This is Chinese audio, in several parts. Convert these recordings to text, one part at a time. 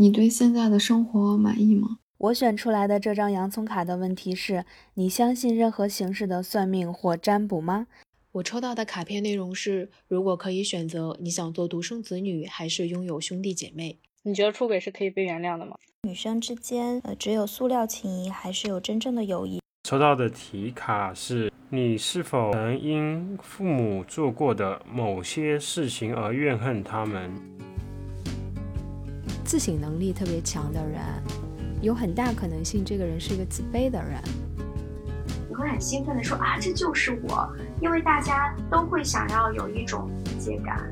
你对现在的生活满意吗？我选出来的这张洋葱卡的问题是：你相信任何形式的算命或占卜吗？我抽到的卡片内容是：如果可以选择，你想做独生子女还是拥有兄弟姐妹？你觉得出轨是可以被原谅的吗？女生之间，呃，只有塑料情谊，还是有真正的友谊？抽到的题卡是：你是否曾因父母做过的某些事情而怨恨他们？自省能力特别强的人，有很大可能性这个人是一个自卑的人。你会很兴奋的说啊，这就是我，因为大家都会想要有一种理解感。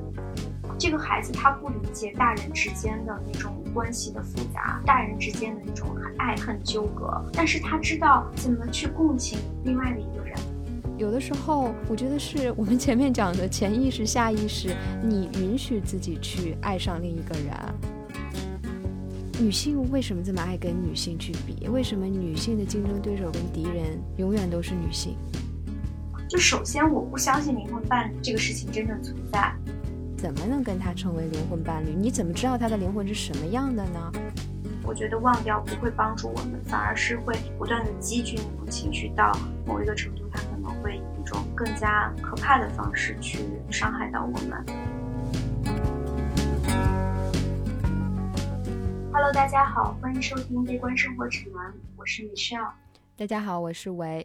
这个孩子他不理解大人之间的那种关系的复杂，大人之间的那种爱恨纠葛，但是他知道怎么去共情另外的一个人。有的时候，我觉得是我们前面讲的潜意识、下意识，你允许自己去爱上另一个人。女性为什么这么爱跟女性去比？为什么女性的竞争对手跟敌人永远都是女性？就首先，我不相信灵魂伴侣这个事情真正存在。怎么能跟他成为灵魂伴侣？你怎么知道他的灵魂是什么样的呢？我觉得忘掉不会帮助我们，反而是会不断的积聚那种情绪，到某一个程度，他可能会以一种更加可怕的方式去伤害到我们。Hello，大家好，欢迎收听《悲观生活指南》，我是 Michelle。大家好，我是维。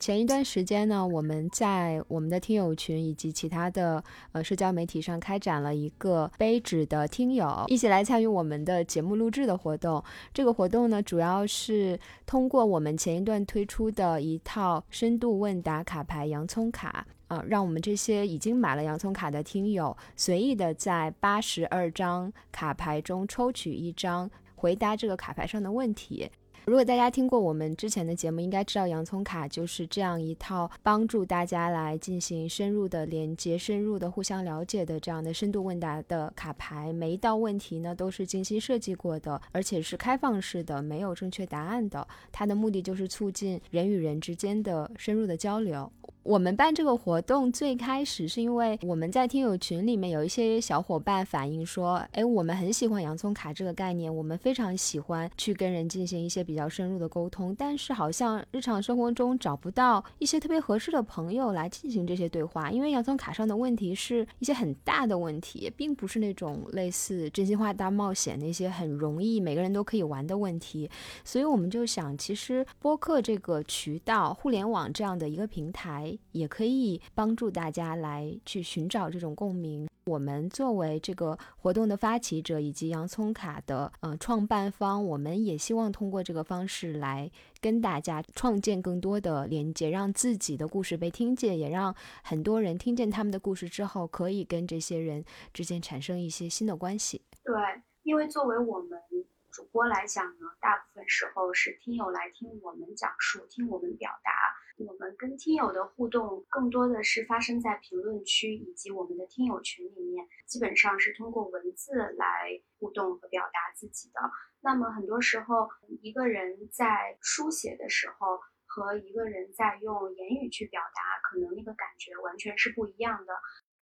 前一段时间呢，我们在我们的听友群以及其他的呃社交媒体上开展了一个杯纸的听友一起来参与我们的节目录制的活动。这个活动呢，主要是通过我们前一段推出的一套深度问答卡牌洋葱卡。呃，让我们这些已经买了洋葱卡的听友，随意的在八十二张卡牌中抽取一张，回答这个卡牌上的问题。如果大家听过我们之前的节目，应该知道洋葱卡就是这样一套帮助大家来进行深入的连接、深入的互相了解的这样的深度问答的卡牌。每一道问题呢都是精心设计过的，而且是开放式的，没有正确答案的。它的目的就是促进人与人之间的深入的交流。我们办这个活动最开始是因为我们在听友群里面有一些小伙伴反映说，哎，我们很喜欢洋葱卡这个概念，我们非常喜欢去跟人进行一些比较深入的沟通，但是好像日常生活中找不到一些特别合适的朋友来进行这些对话，因为洋葱卡上的问题是一些很大的问题，并不是那种类似真心话大冒险那些很容易每个人都可以玩的问题，所以我们就想，其实播客这个渠道，互联网这样的一个平台。也可以帮助大家来去寻找这种共鸣。我们作为这个活动的发起者以及洋葱卡的呃创办方，我们也希望通过这个方式来跟大家创建更多的连接，让自己的故事被听见，也让很多人听见他们的故事之后，可以跟这些人之间产生一些新的关系。对，因为作为我们。主播来讲呢，大部分时候是听友来听我们讲述，听我们表达。我们跟听友的互动更多的是发生在评论区以及我们的听友群里面，基本上是通过文字来互动和表达自己的。那么很多时候，一个人在书写的时候和一个人在用言语去表达，可能那个感觉完全是不一样的。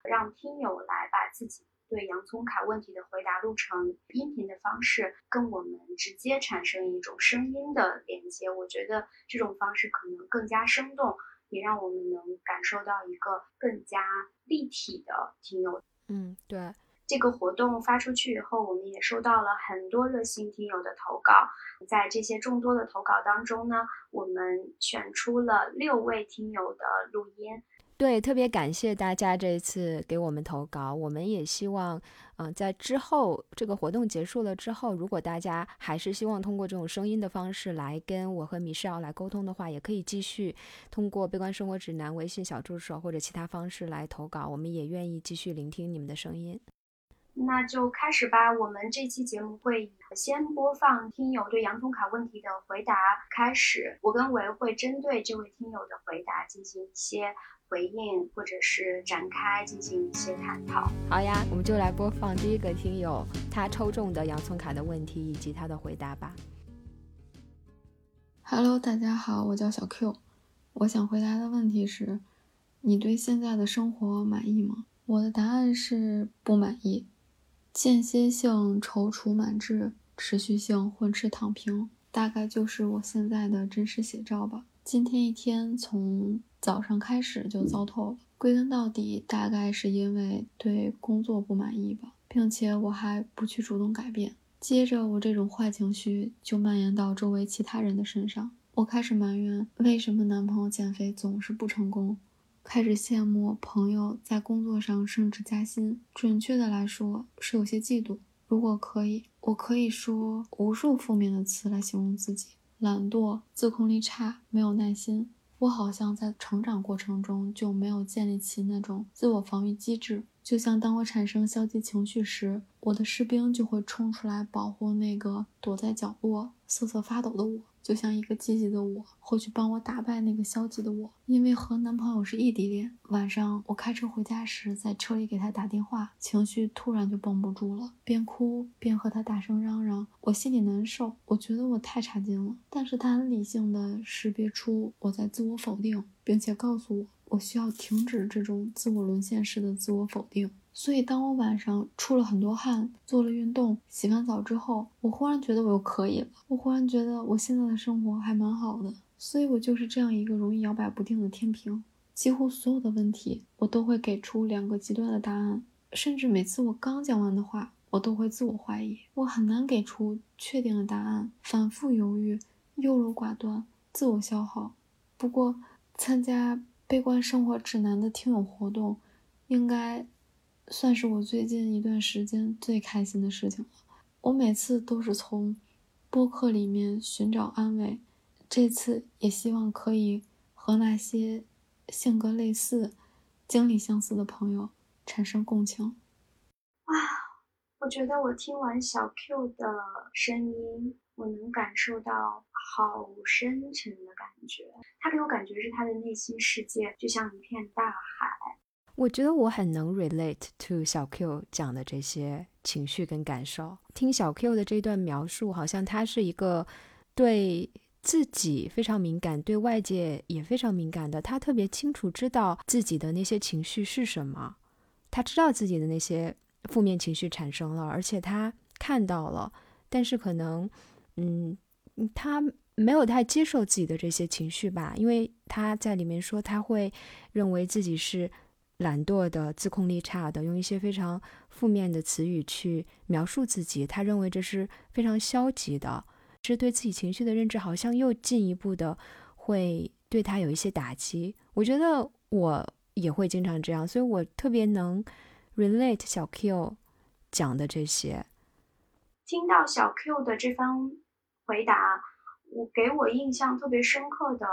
让听友来把自己。对洋葱卡问题的回答录成音频的方式，跟我们直接产生一种声音的连接，我觉得这种方式可能更加生动，也让我们能感受到一个更加立体的听友。嗯，对。这个活动发出去以后，我们也收到了很多热心听友的投稿，在这些众多的投稿当中呢，我们选出了六位听友的录音。对，特别感谢大家这一次给我们投稿。我们也希望，嗯，在之后这个活动结束了之后，如果大家还是希望通过这种声音的方式来跟我和米少来沟通的话，也可以继续通过《悲观生活指南》微信小助手或者其他方式来投稿。我们也愿意继续聆听你们的声音。那就开始吧。我们这期节目会先播放听友对洋葱卡问题的回答开始，我跟维会针对这位听友的回答进行一些。回应或者是展开进行一些探讨。好呀，我们就来播放第一个听友他抽中的洋葱卡的问题以及他的回答吧。Hello，大家好，我叫小 Q，我想回答的问题是：你对现在的生活满意吗？我的答案是不满意，间歇性踌躇满志，持续性混吃躺平，大概就是我现在的真实写照吧。今天一天从早上开始就糟透了，归根到底，大概是因为对工作不满意吧，并且我还不去主动改变。接着，我这种坏情绪就蔓延到周围其他人的身上。我开始埋怨为什么男朋友减肥总是不成功，开始羡慕朋友在工作上升职加薪。准确的来说，是有些嫉妒。如果可以，我可以说无数负面的词来形容自己：懒惰、自控力差、没有耐心。我好像在成长过程中就没有建立起那种自我防御机制。就像当我产生消极情绪时，我的士兵就会冲出来保护那个躲在角落瑟瑟发抖的我。就像一个积极的我会去帮我打败那个消极的我。因为和男朋友是异地恋，晚上我开车回家时，在车里给他打电话，情绪突然就绷不住了，边哭边和他大声嚷嚷，我心里难受，我觉得我太差劲了。但是他很理性的识别出我在自我否定，并且告诉我。我需要停止这种自我沦陷式的自我否定，所以当我晚上出了很多汗，做了运动，洗完澡之后，我忽然觉得我又可以了。我忽然觉得我现在的生活还蛮好的，所以我就是这样一个容易摇摆不定的天平。几乎所有的问题，我都会给出两个极端的答案，甚至每次我刚讲完的话，我都会自我怀疑，我很难给出确定的答案，反复犹豫，优柔寡断，自我消耗。不过参加。悲观生活指南的听友活动，应该算是我最近一段时间最开心的事情了。我每次都是从播客里面寻找安慰，这次也希望可以和那些性格类似、经历相似的朋友产生共情。啊，我觉得我听完小 Q 的声音。我能感受到好深沉的感觉，他给我感觉是他的内心世界就像一片大海。我觉得我很能 relate to 小 Q 讲的这些情绪跟感受。听小 Q 的这段描述，好像他是一个对自己非常敏感，对外界也非常敏感的。他特别清楚知道自己的那些情绪是什么，他知道自己的那些负面情绪产生了，而且他看到了，但是可能。嗯，他没有太接受自己的这些情绪吧，因为他在里面说他会认为自己是懒惰的、自控力差的，用一些非常负面的词语去描述自己。他认为这是非常消极的，是对自己情绪的认知好像又进一步的会对他有一些打击。我觉得我也会经常这样，所以我特别能 relate 小 Q 讲的这些。听到小 Q 的这番回答，我给我印象特别深刻的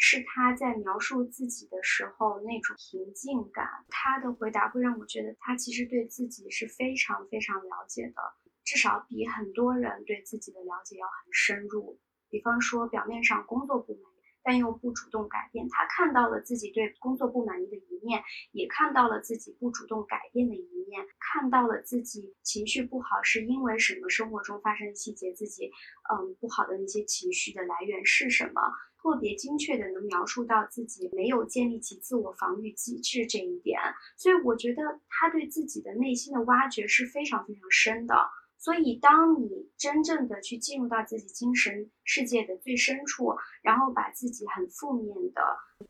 是他在描述自己的时候那种平静感。他的回答会让我觉得他其实对自己是非常非常了解的，至少比很多人对自己的了解要很深入。比方说，表面上工作不满意。但又不主动改变，他看到了自己对工作不满意的一面，也看到了自己不主动改变的一面，看到了自己情绪不好是因为什么，生活中发生细节，自己嗯不好的那些情绪的来源是什么，特别精确的能描述到自己没有建立起自我防御机制这一点，所以我觉得他对自己的内心的挖掘是非常非常深的。所以，当你真正的去进入到自己精神世界的最深处，然后把自己很负面的、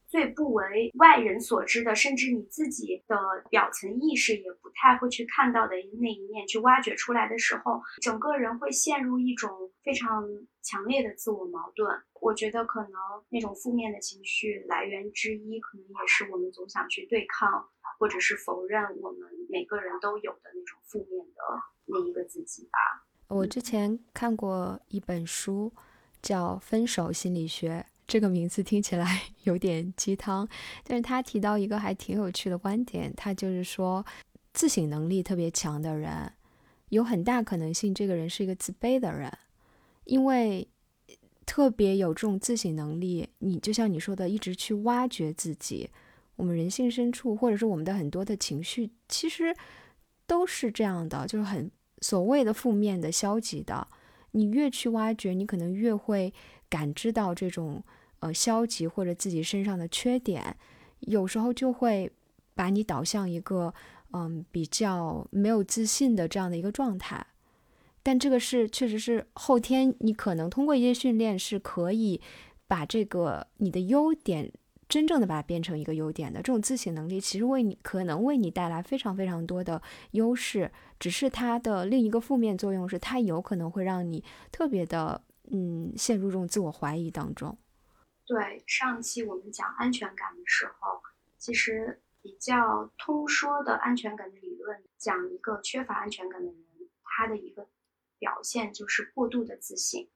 最不为外人所知的，甚至你自己的表层意识也不太会去看到的那一面去挖掘出来的时候，整个人会陷入一种非常强烈的自我矛盾。我觉得可能那种负面的情绪来源之一，可能也是我们总想去对抗或者是否认我们每个人都有的那种负面的。那一个自己吧。我之前看过一本书，叫《分手心理学》，这个名字听起来 有点鸡汤，但是他提到一个还挺有趣的观点，他就是说，自省能力特别强的人，有很大可能性这个人是一个自卑的人，因为特别有这种自省能力，你就像你说的，一直去挖掘自己，我们人性深处，或者是我们的很多的情绪，其实都是这样的，就是很。所谓的负面的、消极的，你越去挖掘，你可能越会感知到这种呃消极或者自己身上的缺点，有时候就会把你导向一个嗯比较没有自信的这样的一个状态。但这个是确实是后天你可能通过一些训练是可以把这个你的优点真正的把它变成一个优点的。这种自省能力其实为你可能为你带来非常非常多的优势，只是它的另一个负面作用是它有可能会让你特别的嗯陷入这种自我怀疑当中。对，上期我们讲安全感的时候，其实比较通说的安全感的理论，讲一个缺乏安全感的人，他的一个表现就是过度的自信，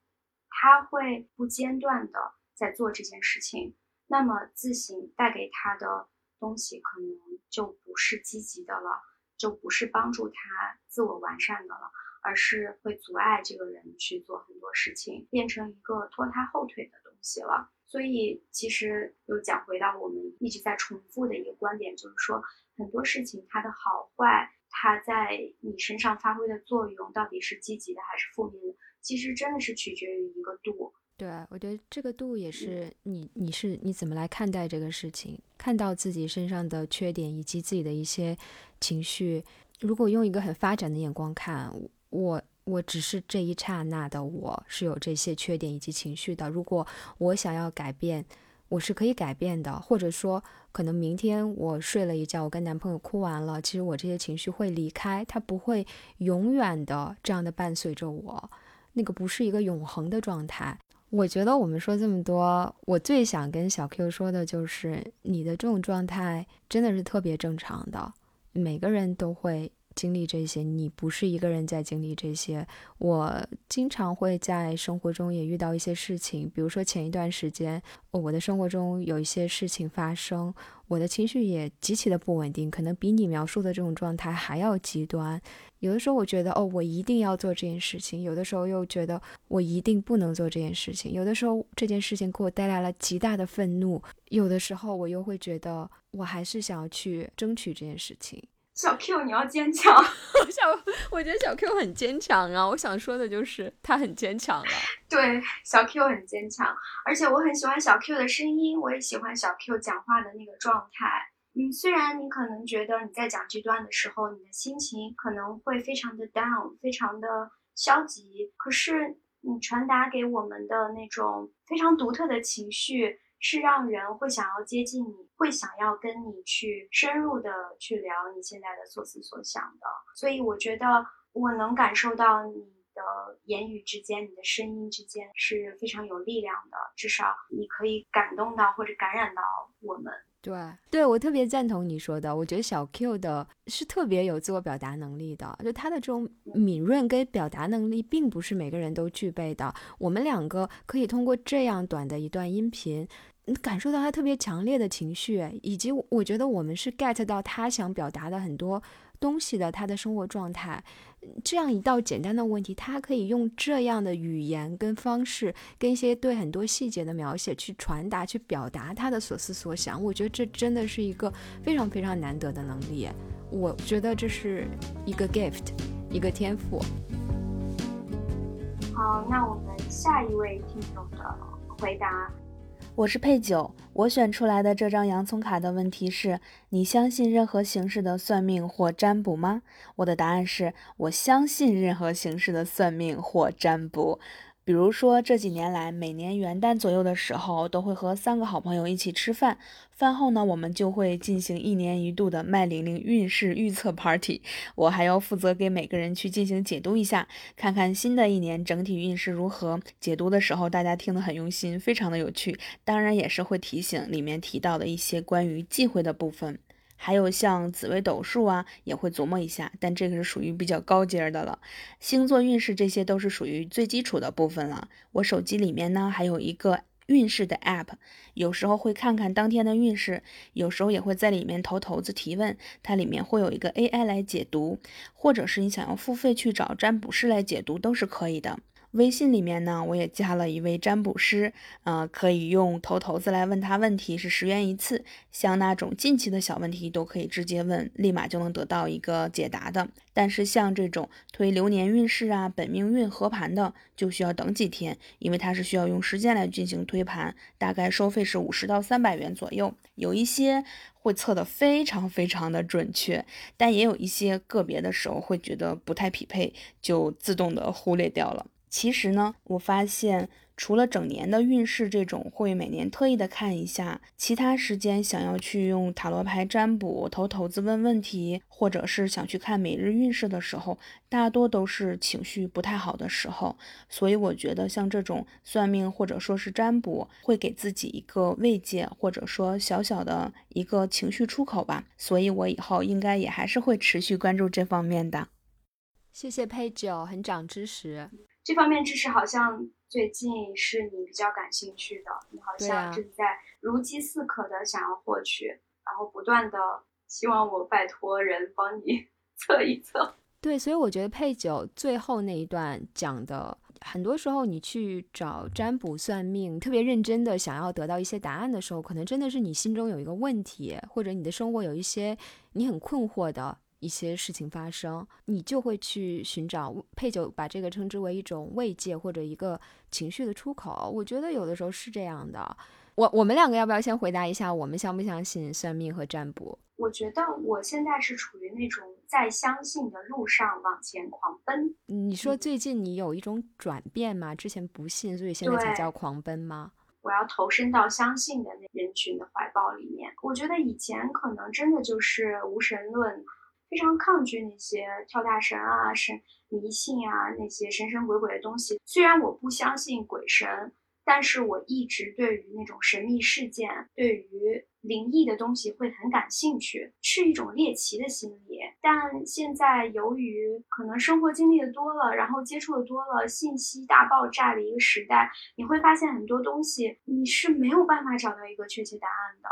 他会不间断的在做这件事情，那么自省带给他的东西可能就不是积极的了，就不是帮助他自我完善的了，而是会阻碍这个人去做很多事情，变成一个拖他后腿的东西了。所以，其实又讲回到我们一直在重复的一个观点，就是说很多事情它的好坏，它在你身上发挥的作用到底是积极的还是负面的，其实真的是取决于一个度。对，我觉得这个度也是你你是你怎么来看待这个事情，看到自己身上的缺点以及自己的一些情绪，如果用一个很发展的眼光看，我。我只是这一刹那的我是有这些缺点以及情绪的。如果我想要改变，我是可以改变的。或者说，可能明天我睡了一觉，我跟男朋友哭完了，其实我这些情绪会离开，它不会永远的这样的伴随着我。那个不是一个永恒的状态。我觉得我们说这么多，我最想跟小 Q 说的就是，你的这种状态真的是特别正常的，每个人都会。经历这些，你不是一个人在经历这些。我经常会在生活中也遇到一些事情，比如说前一段时间，我的生活中有一些事情发生，我的情绪也极其的不稳定，可能比你描述的这种状态还要极端。有的时候我觉得，哦，我一定要做这件事情；有的时候又觉得我一定不能做这件事情；有的时候这件事情给我带来了极大的愤怒；有的时候我又会觉得，我还是想要去争取这件事情。小 Q，你要坚强。我想，我觉得小 Q 很坚强啊。我想说的就是他很坚强了。对，小 Q 很坚强，而且我很喜欢小 Q 的声音，我也喜欢小 Q 讲话的那个状态。嗯，虽然你可能觉得你在讲这段的时候，你的心情可能会非常的 down，非常的消极，可是你传达给我们的那种非常独特的情绪。是让人会想要接近你，会想要跟你去深入的去聊你现在的所思所想的，所以我觉得我能感受到你的言语之间，你的声音之间是非常有力量的，至少你可以感动到或者感染到我们。对，对我特别赞同你说的，我觉得小 Q 的是特别有自我表达能力的，就他的这种敏锐跟表达能力，并不是每个人都具备的。我们两个可以通过这样短的一段音频。感受到他特别强烈的情绪，以及我觉得我们是 get 到他想表达的很多东西的，他的生活状态。这样一道简单的问题，他可以用这样的语言跟方式，跟一些对很多细节的描写去传达、去表达他的所思所想。我觉得这真的是一个非常非常难得的能力。我觉得这是一个 gift，一个天赋。好，那我们下一位听众的回答。我是佩九，我选出来的这张洋葱卡的问题是：你相信任何形式的算命或占卜吗？我的答案是我相信任何形式的算命或占卜。比如说，这几年来，每年元旦左右的时候，都会和三个好朋友一起吃饭。饭后呢，我们就会进行一年一度的麦玲玲运势预测 party。我还要负责给每个人去进行解读一下，看看新的一年整体运势如何。解读的时候，大家听得很用心，非常的有趣。当然，也是会提醒里面提到的一些关于忌讳的部分。还有像紫微斗数啊，也会琢磨一下，但这个是属于比较高阶的了。星座运势这些都是属于最基础的部分了。我手机里面呢还有一个运势的 app，有时候会看看当天的运势，有时候也会在里面投骰子提问，它里面会有一个 AI 来解读，或者是你想要付费去找占卜师来解读都是可以的。微信里面呢，我也加了一位占卜师，呃，可以用头头子来问他问题，是十元一次。像那种近期的小问题，都可以直接问，立马就能得到一个解答的。但是像这种推流年运势啊、本命运合盘的，就需要等几天，因为它是需要用时间来进行推盘，大概收费是五十到三百元左右。有一些会测的非常非常的准确，但也有一些个别的时候会觉得不太匹配，就自动的忽略掉了。其实呢，我发现除了整年的运势这种会每年特意的看一下，其他时间想要去用塔罗牌占卜、投骰子问问题，或者是想去看每日运势的时候，大多都是情绪不太好的时候。所以我觉得像这种算命或者说是占卜，会给自己一个慰藉，或者说小小的一个情绪出口吧。所以我以后应该也还是会持续关注这方面的。谢谢配酒，很长知识。这方面知识好像最近是你比较感兴趣的，你好像正在如饥似渴的想要获取，然后不断的希望我拜托人帮你 测一测。对，所以我觉得配酒最后那一段讲的，很多时候你去找占卜算命，特别认真的想要得到一些答案的时候，可能真的是你心中有一个问题，或者你的生活有一些你很困惑的。一些事情发生，你就会去寻找配酒，把这个称之为一种慰藉或者一个情绪的出口。我觉得有的时候是这样的。我我们两个要不要先回答一下，我们相不相信算命和占卜？我觉得我现在是处于那种在相信的路上往前狂奔。你说最近你有一种转变吗？之前不信，所以现在才叫狂奔吗？我要投身到相信的那人群的怀抱里面。我觉得以前可能真的就是无神论。非常抗拒那些跳大神啊、神迷信啊那些神神鬼鬼的东西。虽然我不相信鬼神，但是我一直对于那种神秘事件、对于灵异的东西会很感兴趣，是一种猎奇的心理。但现在由于可能生活经历的多了，然后接触的多了，信息大爆炸的一个时代，你会发现很多东西你是没有办法找到一个确切答案的。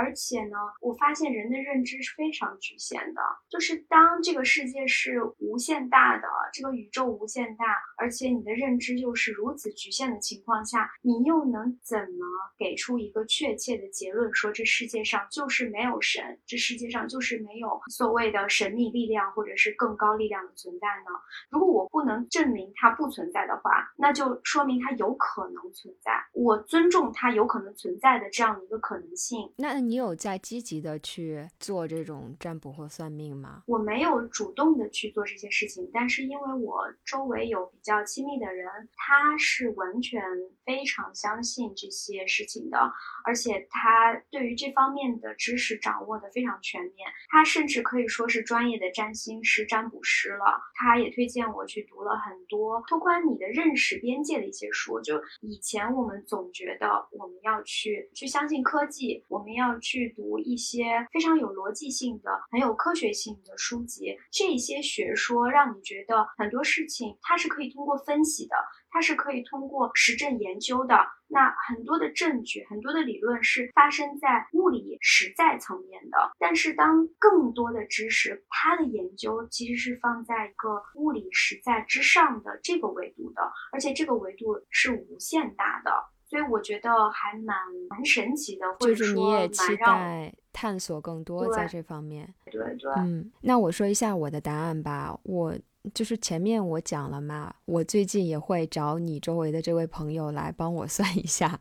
而且呢，我发现人的认知是非常局限的。就是当这个世界是无限大的，这个宇宙无限大，而且你的认知又是如此局限的情况下，你又能怎么给出一个确切的结论，说这世界上就是没有神，这世界上就是没有所谓的神秘力量或者是更高力量的存在呢？如果我不能证明它不存在的话，那就说明它有可能存在。我尊重它有可能存在的这样的一个可能性。那你有在积极的去做这种占卜或算命吗？我没有主动的去做这些事情，但是因为我周围有比较亲密的人，他是完全非常相信这些事情的，而且他对于这方面的知识掌握的非常全面，他甚至可以说是专业的占星师、占卜师了。他也推荐我去读了很多拓宽你的认识边界的一些书。就以前我们总觉得我们要去去相信科技，我们要。去读一些非常有逻辑性的、很有科学性的书籍，这些学说让你觉得很多事情它是可以通过分析的，它是可以通过实证研究的。那很多的证据、很多的理论是发生在物理实在层面的，但是当更多的知识，它的研究其实是放在一个物理实在之上的这个维度的，而且这个维度是无限大的。所以我觉得还蛮蛮神奇的，就是你也期待探索更多在这方面。对对，嗯，那我说一下我的答案吧，我。就是前面我讲了嘛，我最近也会找你周围的这位朋友来帮我算一下，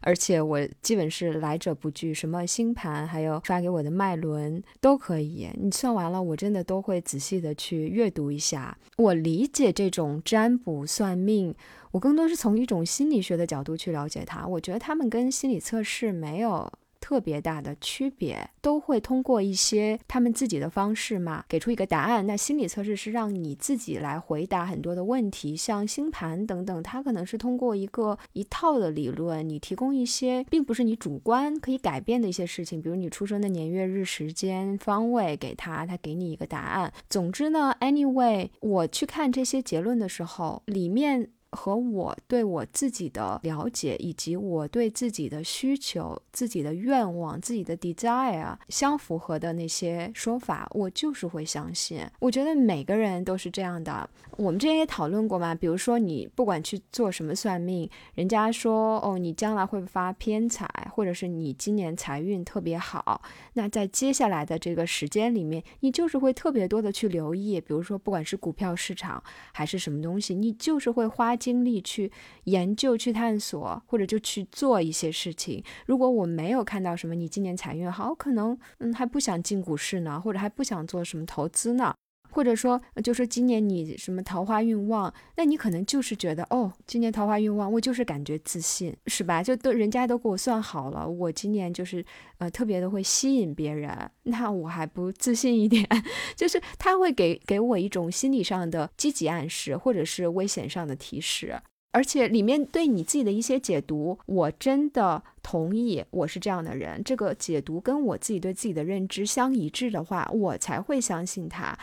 而且我基本是来者不拒，什么星盘，还有发给我的脉轮都可以。你算完了，我真的都会仔细的去阅读一下。我理解这种占卜算命，我更多是从一种心理学的角度去了解它。我觉得他们跟心理测试没有。特别大的区别，都会通过一些他们自己的方式嘛，给出一个答案。那心理测试是让你自己来回答很多的问题，像星盘等等，它可能是通过一个一套的理论，你提供一些并不是你主观可以改变的一些事情，比如你出生的年月日时间方位给他，他给你一个答案。总之呢，anyway，我去看这些结论的时候，里面。和我对我自己的了解，以及我对自己的需求、自己的愿望、自己的 desire 相符合的那些说法，我就是会相信。我觉得每个人都是这样的。我们之前也讨论过嘛，比如说你不管去做什么算命，人家说哦，你将来会发偏财，或者是你今年财运特别好，那在接下来的这个时间里面，你就是会特别多的去留意，比如说不管是股票市场还是什么东西，你就是会花精力去研究、去探索，或者就去做一些事情。如果我没有看到什么你今年财运好，可能嗯还不想进股市呢，或者还不想做什么投资呢。或者说，就说今年你什么桃花运旺，那你可能就是觉得，哦，今年桃花运旺，我就是感觉自信，是吧？就都人家都给我算好了，我今年就是呃特别的会吸引别人，那我还不自信一点？就是他会给给我一种心理上的积极暗示，或者是危险上的提示，而且里面对你自己的一些解读，我真的同意，我是这样的人，这个解读跟我自己对自己的认知相一致的话，我才会相信他。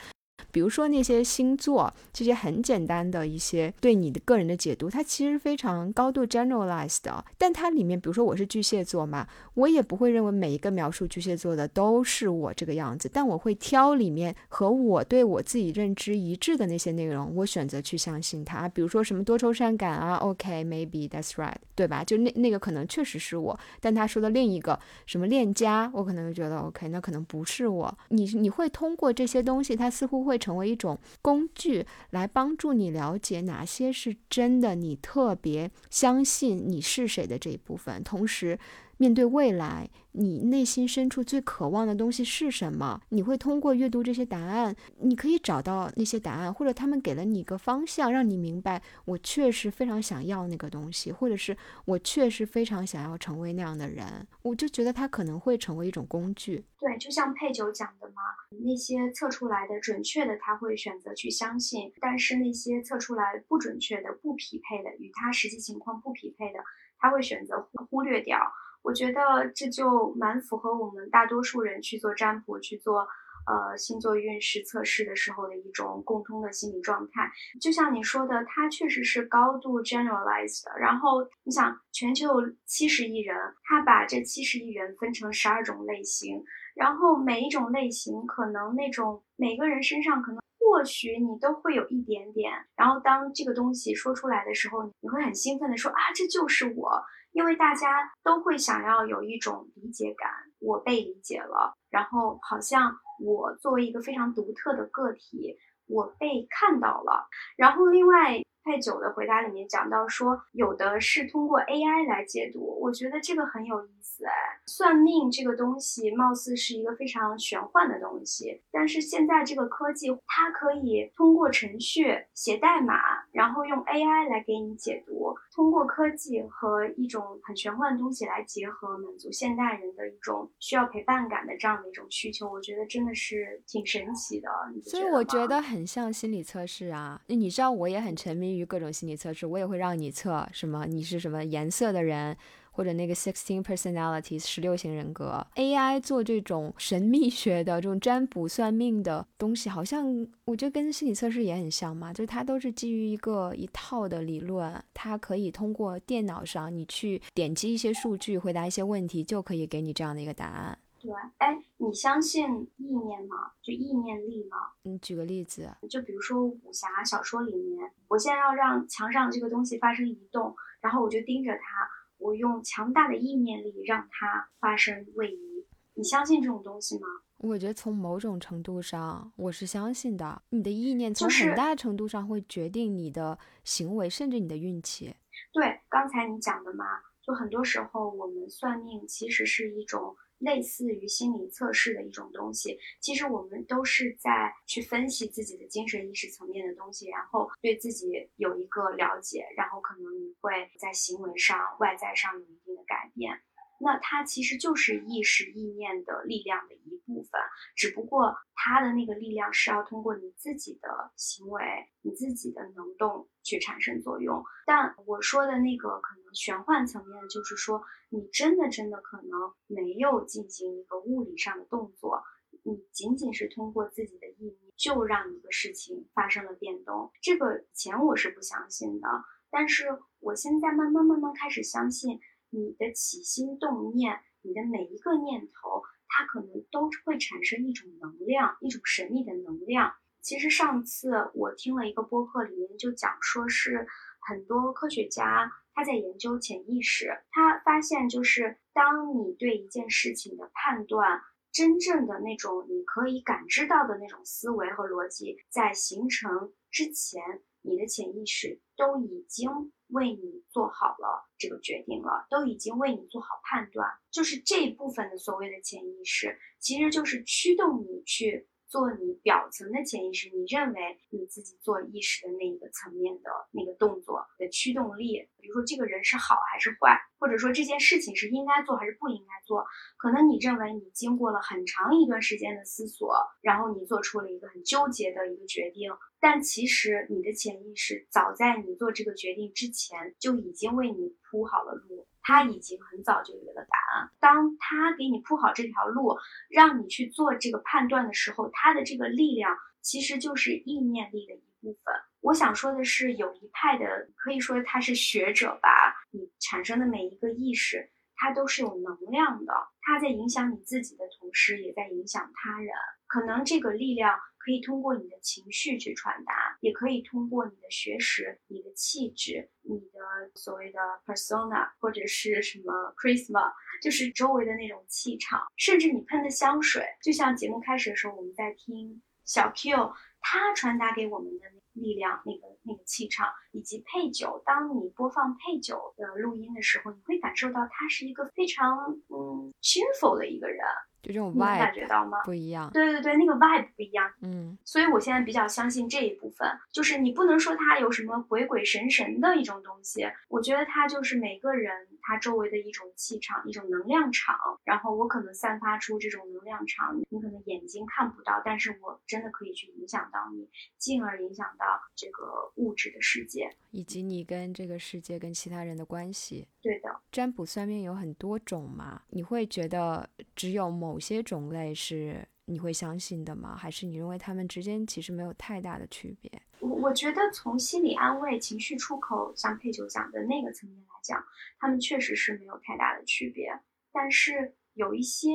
比如说那些星座，这些很简单的一些对你的个人的解读，它其实非常高度 generalized 的。但它里面，比如说我是巨蟹座嘛，我也不会认为每一个描述巨蟹座的都是我这个样子，但我会挑里面和我对我自己认知一致的那些内容，我选择去相信它。比如说什么多愁善感啊，OK，maybe that's right，对吧？就那那个可能确实是我，但他说的另一个什么恋家，我可能就觉得 OK，那可能不是我。你你会通过这些东西，它似乎会。成为一种工具来帮助你了解哪些是真的，你特别相信你是谁的这一部分，同时。面对未来，你内心深处最渴望的东西是什么？你会通过阅读这些答案，你可以找到那些答案，或者他们给了你一个方向，让你明白我确实非常想要那个东西，或者是我确实非常想要成为那样的人。我就觉得它可能会成为一种工具。对，就像佩九讲的嘛，那些测出来的准确的，他会选择去相信；但是那些测出来不准确的、不匹配的、与他实际情况不匹配的，他会选择忽忽略掉。我觉得这就蛮符合我们大多数人去做占卜、去做呃星座运势测试的时候的一种共通的心理状态。就像你说的，它确实是高度 generalized 的。然后你想，全球有七十亿人，他把这七十亿人分成十二种类型，然后每一种类型可能那种每个人身上可能或许你都会有一点点。然后当这个东西说出来的时候，你会很兴奋的说啊，这就是我。因为大家都会想要有一种理解感，我被理解了，然后好像我作为一个非常独特的个体，我被看到了。然后另外太九的回答里面讲到说，有的是通过 AI 来解读，我觉得这个很有意思哎。算命这个东西貌似是一个非常玄幻的东西，但是现在这个科技它可以通过程序写代码，然后用 AI 来给你解读。通过科技和一种很玄幻的东西来结合，满足现代人的一种需要陪伴感的这样的一种需求，我觉得真的是挺神奇的。所以我觉得很像心理测试啊！你知道，我也很沉迷于各种心理测试，我也会让你测什么，你是什么颜色的人。或者那个 sixteen personalities 十六型人格，AI 做这种神秘学的这种占卜算命的东西，好像我觉得跟心理测试也很像嘛，就是它都是基于一个一套的理论，它可以通过电脑上你去点击一些数据，回答一些问题，就可以给你这样的一个答案。对，哎，你相信意念吗？就意念力吗？你举个例子，就比如说武侠小说里面，我现在要让墙上这个东西发生移动，然后我就盯着它。我用强大的意念力让它发生位移，你相信这种东西吗？我觉得从某种程度上我是相信的。你的意念从很大程度上会决定你的行为，甚至你的运气。对，刚才你讲的嘛，就很多时候我们算命其实是一种。类似于心理测试的一种东西，其实我们都是在去分析自己的精神意识层面的东西，然后对自己有一个了解，然后可能你会在行为上、外在上有一定的改变。那它其实就是意识意念的力量的一部分，只不过它的那个力量是要通过你自己的行为、你自己的能动去产生作用。但我说的那个可能玄幻层面，就是说你真的真的可能没有进行一个物理上的动作，你仅仅是通过自己的意念就让一个事情发生了变动。这个以前我是不相信的。但是我现在慢慢慢慢开始相信，你的起心动念，你的每一个念头，它可能都会产生一种能量，一种神秘的能量。其实上次我听了一个播客，里面就讲说是很多科学家他在研究潜意识，他发现就是当你对一件事情的判断，真正的那种你可以感知到的那种思维和逻辑，在形成之前，你的潜意识都已经为你做好了这个决定了，都已经为你做好判断，就是这一部分的所谓的潜意识，其实就是驱动你去。做你表层的潜意识，你认为你自己做意识的那一个层面的那个动作的驱动力，比如说这个人是好还是坏，或者说这件事情是应该做还是不应该做，可能你认为你经过了很长一段时间的思索，然后你做出了一个很纠结的一个决定，但其实你的潜意识早在你做这个决定之前就已经为你铺好了路。他已经很早就有了答案。当他给你铺好这条路，让你去做这个判断的时候，他的这个力量其实就是意念力的一部分。我想说的是，有一派的可以说他是学者吧，你产生的每一个意识，它都是有能量的，它在影响你自己的同时，也在影响他人。可能这个力量。可以通过你的情绪去传达，也可以通过你的学识、你的气质、你的所谓的 persona 或者是什么 charisma，就是周围的那种气场，甚至你喷的香水。就像节目开始的时候，我们在听小 Q，他传达给我们的力量，那个那个气场，以及配酒。当你播放配酒的录音的时候，你会感受到他是一个非常嗯 cheerful 的一个人。就这种 vibe 感觉到吗？不一样。对对对，那个 vibe 不一样。嗯，所以我现在比较相信这一部分，就是你不能说它有什么鬼鬼神神的一种东西，我觉得它就是每个人他周围的一种气场，一种能量场。然后我可能散发出这种能量场，你可能眼睛看不到，但是我真的可以去影响到你，进而影响到这个物质的世界，以及你跟这个世界跟其他人的关系。对的，占卜算命有很多种嘛，你会觉得只有某些种类是你会相信的吗？还是你认为他们之间其实没有太大的区别？我我觉得从心理安慰、情绪出口，像佩九讲的那个层面来讲，他们确实是没有太大的区别。但是有一些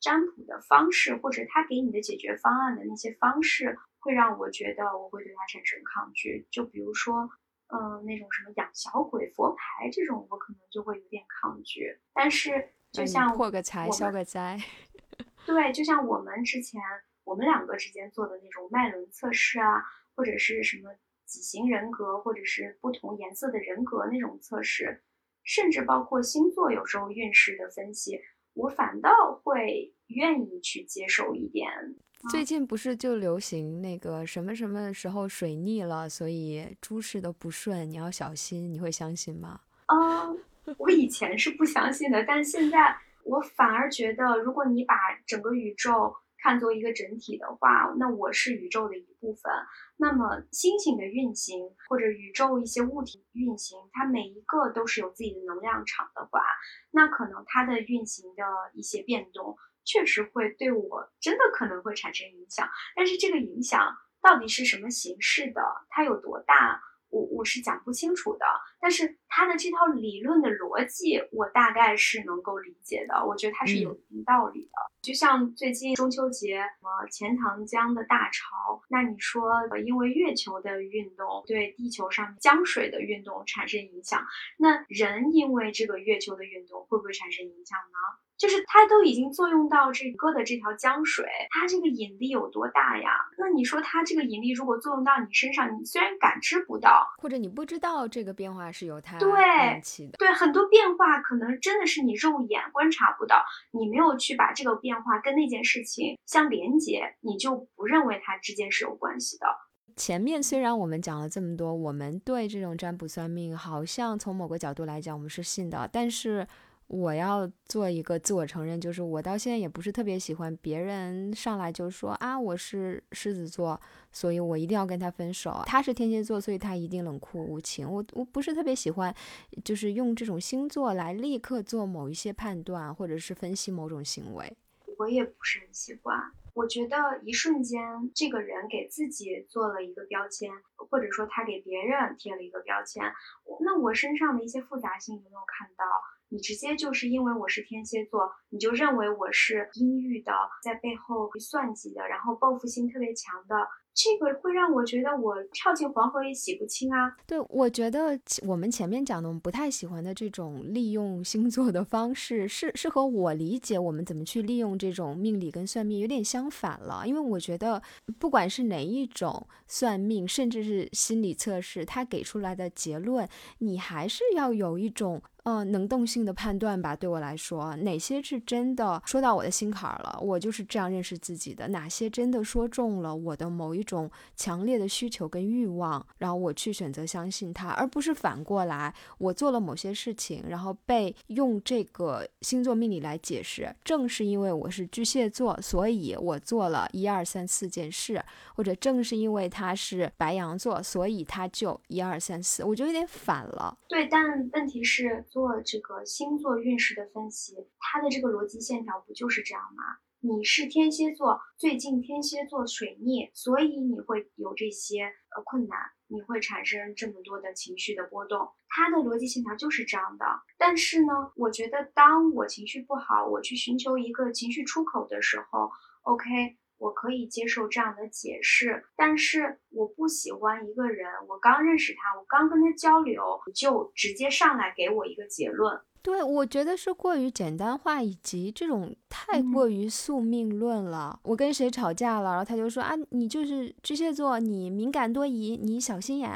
占卜的方式，或者他给你的解决方案的那些方式，会让我觉得我会对他产生抗拒。就比如说。嗯，那种什么养小鬼、佛牌这种，我可能就会有点抗拒。但是，就像破个财、消个灾，对，就像我们之前我们两个之间做的那种脉轮测试啊，或者是什么几型人格，或者是不同颜色的人格那种测试，甚至包括星座有时候运势的分析，我反倒会愿意去接受一点。最近不是就流行那个什么什么时候水逆了，所以诸事都不顺，你要小心。你会相信吗？嗯，我以前是不相信的，但现在我反而觉得，如果你把整个宇宙看作一个整体的话，那我是宇宙的一部分。那么星星的运行或者宇宙一些物体运行，它每一个都是有自己的能量场的话，那可能它的运行的一些变动。确实会对我真的可能会产生影响，但是这个影响到底是什么形式的，它有多大，我我是讲不清楚的。但是他的这套理论的逻辑，我大概是能够理解的。我觉得它是有一定道理的。就像最近中秋节，什么钱塘江的大潮，那你说因为月球的运动对地球上江水的运动产生影响，那人因为这个月球的运动会不会产生影响呢？就是它都已经作用到这个的这条江水，它这个引力有多大呀？那你说它这个引力如果作用到你身上，你虽然感知不到，或者你不知道这个变化是由它引起的，对很多变化可能真的是你肉眼观察不到，你没有去把这个变化跟那件事情相连接，你就不认为它之间是有关系的。前面虽然我们讲了这么多，我们对这种占卜算命好像从某个角度来讲我们是信的，但是。我要做一个自我承认，就是我到现在也不是特别喜欢别人上来就说啊，我是狮子座，所以我一定要跟他分手。他是天蝎座，所以他一定冷酷无情。我我不是特别喜欢，就是用这种星座来立刻做某一些判断，或者是分析某种行为。我也不是很喜欢。我觉得一瞬间，这个人给自己做了一个标签，或者说他给别人贴了一个标签。那我身上的一些复杂性有没有看到？你直接就是因为我是天蝎座，你就认为我是阴郁的，在背后会算计的，然后报复心特别强的。这个会让我觉得我跳进黄河也洗不清啊！对，我觉得我们前面讲的，我们不太喜欢的这种利用星座的方式，是是和我理解我们怎么去利用这种命理跟算命有点相反了。因为我觉得，不管是哪一种算命，甚至是心理测试，它给出来的结论，你还是要有一种。嗯，能动性的判断吧，对我来说，哪些是真的说到我的心坎儿了，我就是这样认识自己的；哪些真的说中了我的某一种强烈的需求跟欲望，然后我去选择相信它，而不是反过来，我做了某些事情，然后被用这个星座命理来解释。正是因为我是巨蟹座，所以我做了一二三四件事，或者正是因为他是白羊座，所以他就一二三四，我觉得有点反了。对，但问题是。做这个星座运势的分析，它的这个逻辑线条不就是这样吗？你是天蝎座，最近天蝎座水逆，所以你会有这些呃困难，你会产生这么多的情绪的波动。它的逻辑线条就是这样的。但是呢，我觉得当我情绪不好，我去寻求一个情绪出口的时候，OK。我可以接受这样的解释，但是我不喜欢一个人，我刚认识他，我刚跟他交流，就直接上来给我一个结论。对，我觉得是过于简单化，以及这种太过于宿命论了。我跟谁吵架了，然后他就说啊，你就是巨蟹座，你敏感多疑，你小心眼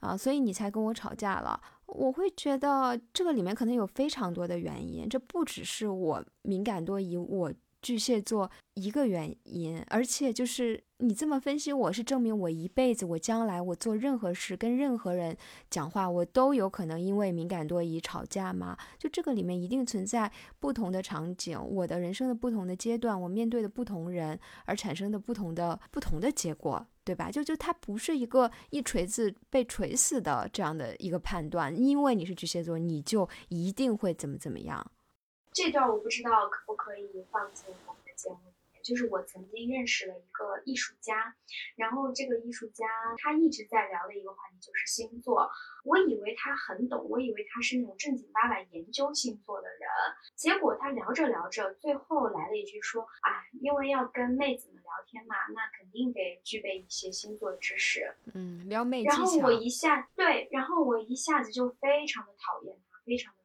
啊，所以你才跟我吵架了。我会觉得这个里面可能有非常多的原因，这不只是我敏感多疑，我。巨蟹座一个原因，而且就是你这么分析，我是证明我一辈子，我将来我做任何事，跟任何人讲话，我都有可能因为敏感多疑吵架吗？就这个里面一定存在不同的场景，我的人生的不同的阶段，我面对的不同人而产生的不同的不同的结果，对吧？就就它不是一个一锤子被锤死的这样的一个判断，因为你是巨蟹座，你就一定会怎么怎么样。这段我不知道可不可以放进我们的节目里面。就是我曾经认识了一个艺术家，然后这个艺术家他一直在聊的一个话题就是星座。我以为他很懂，我以为他是那种正经八百研究星座的人。结果他聊着聊着，最后来了一句说：“啊，因为要跟妹子们聊天嘛，那肯定得具备一些星座知识。”嗯，撩妹然后我一下对，然后我一下子就非常的讨厌他，非常的。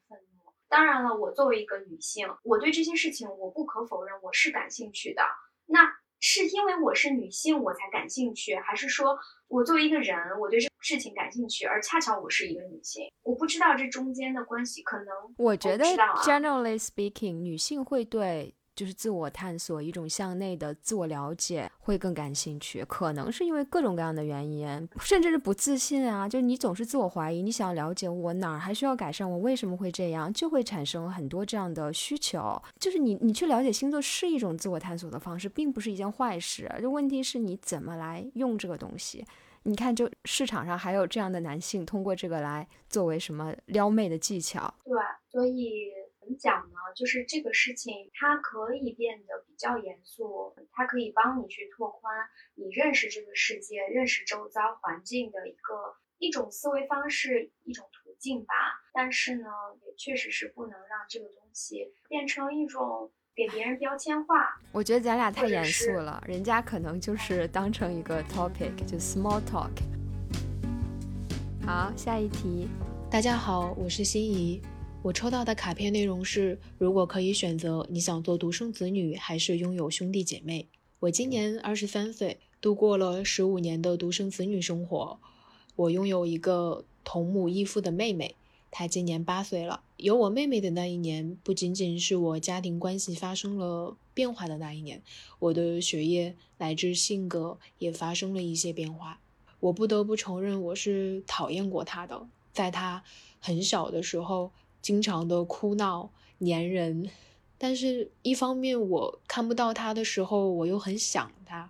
当然了，我作为一个女性，我对这些事情我不可否认我是感兴趣的。那是因为我是女性我才感兴趣，还是说我作为一个人我对这事情感兴趣，而恰巧我是一个女性？我不知道这中间的关系，可能我觉得 generally speaking，女性会对。就是自我探索，一种向内的自我了解会更感兴趣，可能是因为各种各样的原因，甚至是不自信啊。就是你总是自我怀疑，你想了解我哪儿还需要改善，我为什么会这样，就会产生很多这样的需求。就是你，你去了解星座是一种自我探索的方式，并不是一件坏事。就问题是你怎么来用这个东西。你看，就市场上还有这样的男性，通过这个来作为什么撩妹的技巧。对，所以。怎么讲呢？就是这个事情，它可以变得比较严肃，它可以帮你去拓宽你认识这个世界、认识周遭环境的一个一种思维方式、一种途径吧。但是呢，也确实是不能让这个东西变成一种给别人标签化。我觉得咱俩太严肃了，人家可能就是当成一个 topic，就 small talk。好，下一题。大家好，我是心怡。我抽到的卡片内容是：如果可以选择，你想做独生子女还是拥有兄弟姐妹？我今年二十三岁，度过了十五年的独生子女生活。我拥有一个同母异父的妹妹，她今年八岁了。有我妹妹的那一年，不仅仅是我家庭关系发生了变化的那一年，我的学业乃至性格也发生了一些变化。我不得不承认，我是讨厌过她的。在她很小的时候。经常的哭闹、粘人，但是一方面我看不到他的时候，我又很想他。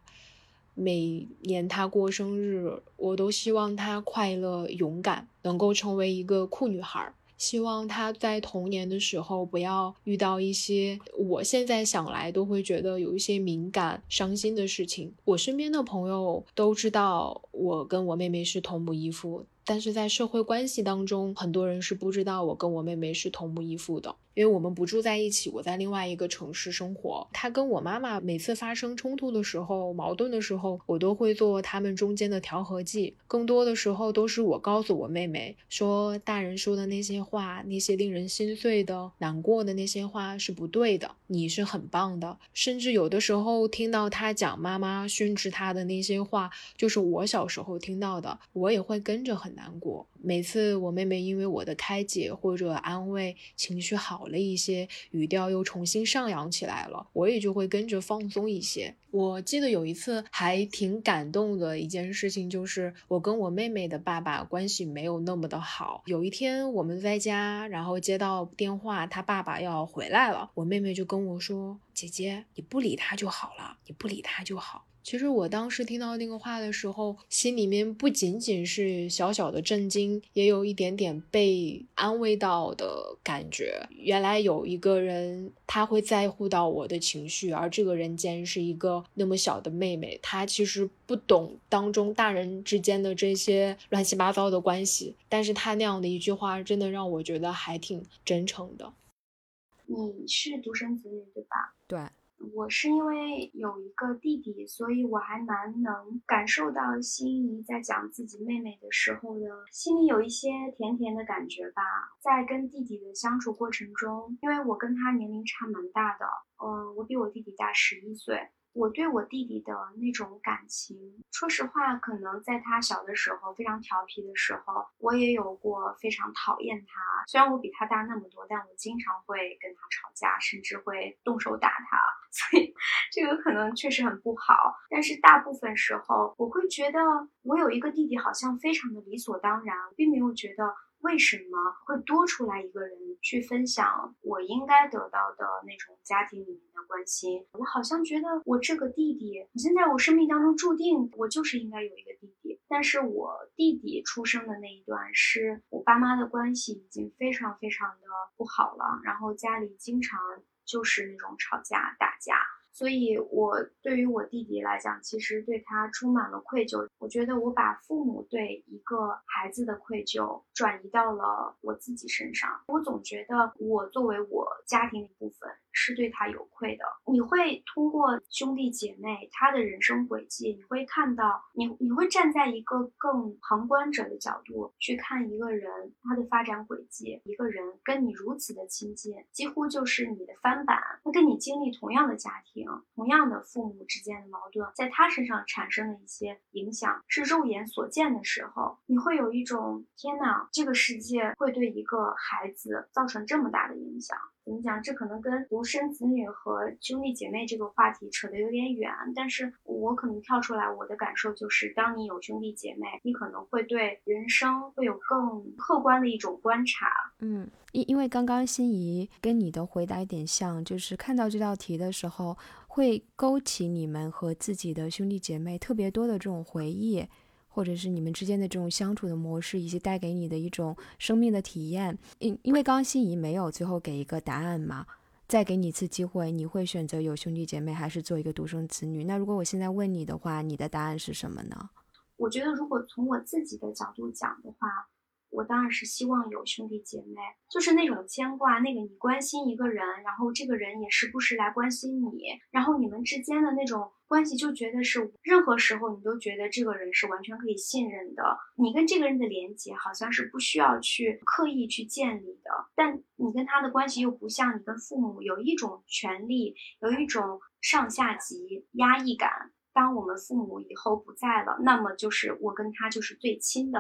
每年他过生日，我都希望他快乐、勇敢，能够成为一个酷女孩。希望他在童年的时候不要遇到一些我现在想来都会觉得有一些敏感、伤心的事情。我身边的朋友都知道我跟我妹妹是同母异父。但是在社会关系当中，很多人是不知道我跟我妹妹是同母异父的，因为我们不住在一起，我在另外一个城市生活。她跟我妈妈每次发生冲突的时候、矛盾的时候，我都会做他们中间的调和剂。更多的时候都是我告诉我妹妹说，大人说的那些话，那些令人心碎的、难过的那些话是不对的，你是很棒的。甚至有的时候听到她讲妈妈训斥她的那些话，就是我小时候听到的，我也会跟着很。难过。每次我妹妹因为我的开解或者安慰，情绪好了一些，语调又重新上扬起来了，我也就会跟着放松一些。我记得有一次还挺感动的一件事情，就是我跟我妹妹的爸爸关系没有那么的好。有一天我们在家，然后接到电话，他爸爸要回来了，我妹妹就跟我说：“姐姐，你不理他就好了，你不理他就好。”其实我当时听到那个话的时候，心里面不仅仅是小小的震惊，也有一点点被安慰到的感觉。原来有一个人他会在乎到我的情绪，而这个人竟然是一个那么小的妹妹。她其实不懂当中大人之间的这些乱七八糟的关系，但是她那样的一句话，真的让我觉得还挺真诚的。你是独生子女对吧？对。我是因为有一个弟弟，所以我还蛮能感受到心仪在讲自己妹妹的时候的，心里有一些甜甜的感觉吧。在跟弟弟的相处过程中，因为我跟他年龄差蛮大的，嗯，我比我弟弟大十一岁。我对我弟弟的那种感情，说实话，可能在他小的时候非常调皮的时候，我也有过非常讨厌他。虽然我比他大那么多，但我经常会跟他吵架，甚至会动手打他。所以这个可能确实很不好。但是大部分时候，我会觉得我有一个弟弟好像非常的理所当然，并没有觉得。为什么会多出来一个人去分享我应该得到的那种家庭里面的关心？我好像觉得我这个弟弟，现在我生命当中注定我就是应该有一个弟弟。但是我弟弟出生的那一段，是我爸妈的关系已经非常非常的不好了，然后家里经常就是那种吵架打架。所以，我对于我弟弟来讲，其实对他充满了愧疚。我觉得我把父母对一个孩子的愧疚转移到了我自己身上。我总觉得我作为我家庭的一部分。是对他有愧的。你会通过兄弟姐妹他的人生轨迹，你会看到你你会站在一个更旁观者的角度去看一个人他的发展轨迹。一个人跟你如此的亲近，几乎就是你的翻版。他跟你经历同样的家庭，同样的父母之间的矛盾，在他身上产生的一些影响是肉眼所见的时候，你会有一种天哪，这个世界会对一个孩子造成这么大的影响。怎么讲？这可能跟独生子女和兄弟姐妹这个话题扯得有点远，但是我可能跳出来，我的感受就是，当你有兄弟姐妹，你可能会对人生会有更客观的一种观察。嗯，因因为刚刚心仪跟你的回答有点像，就是看到这道题的时候，会勾起你们和自己的兄弟姐妹特别多的这种回忆。或者是你们之间的这种相处的模式，以及带给你的一种生命的体验。因因为刚刚心仪没有最后给一个答案嘛，再给你一次机会，你会选择有兄弟姐妹，还是做一个独生子女？那如果我现在问你的话，你的答案是什么呢？我觉得，如果从我自己的角度讲的话。我当然是希望有兄弟姐妹，就是那种牵挂，那个你关心一个人，然后这个人也时不时来关心你，然后你们之间的那种关系，就觉得是任何时候你都觉得这个人是完全可以信任的。你跟这个人的连接好像是不需要去刻意去建立的，但你跟他的关系又不像你跟父母有一种权利，有一种上下级压抑感。当我们父母以后不在了，那么就是我跟他就是最亲的。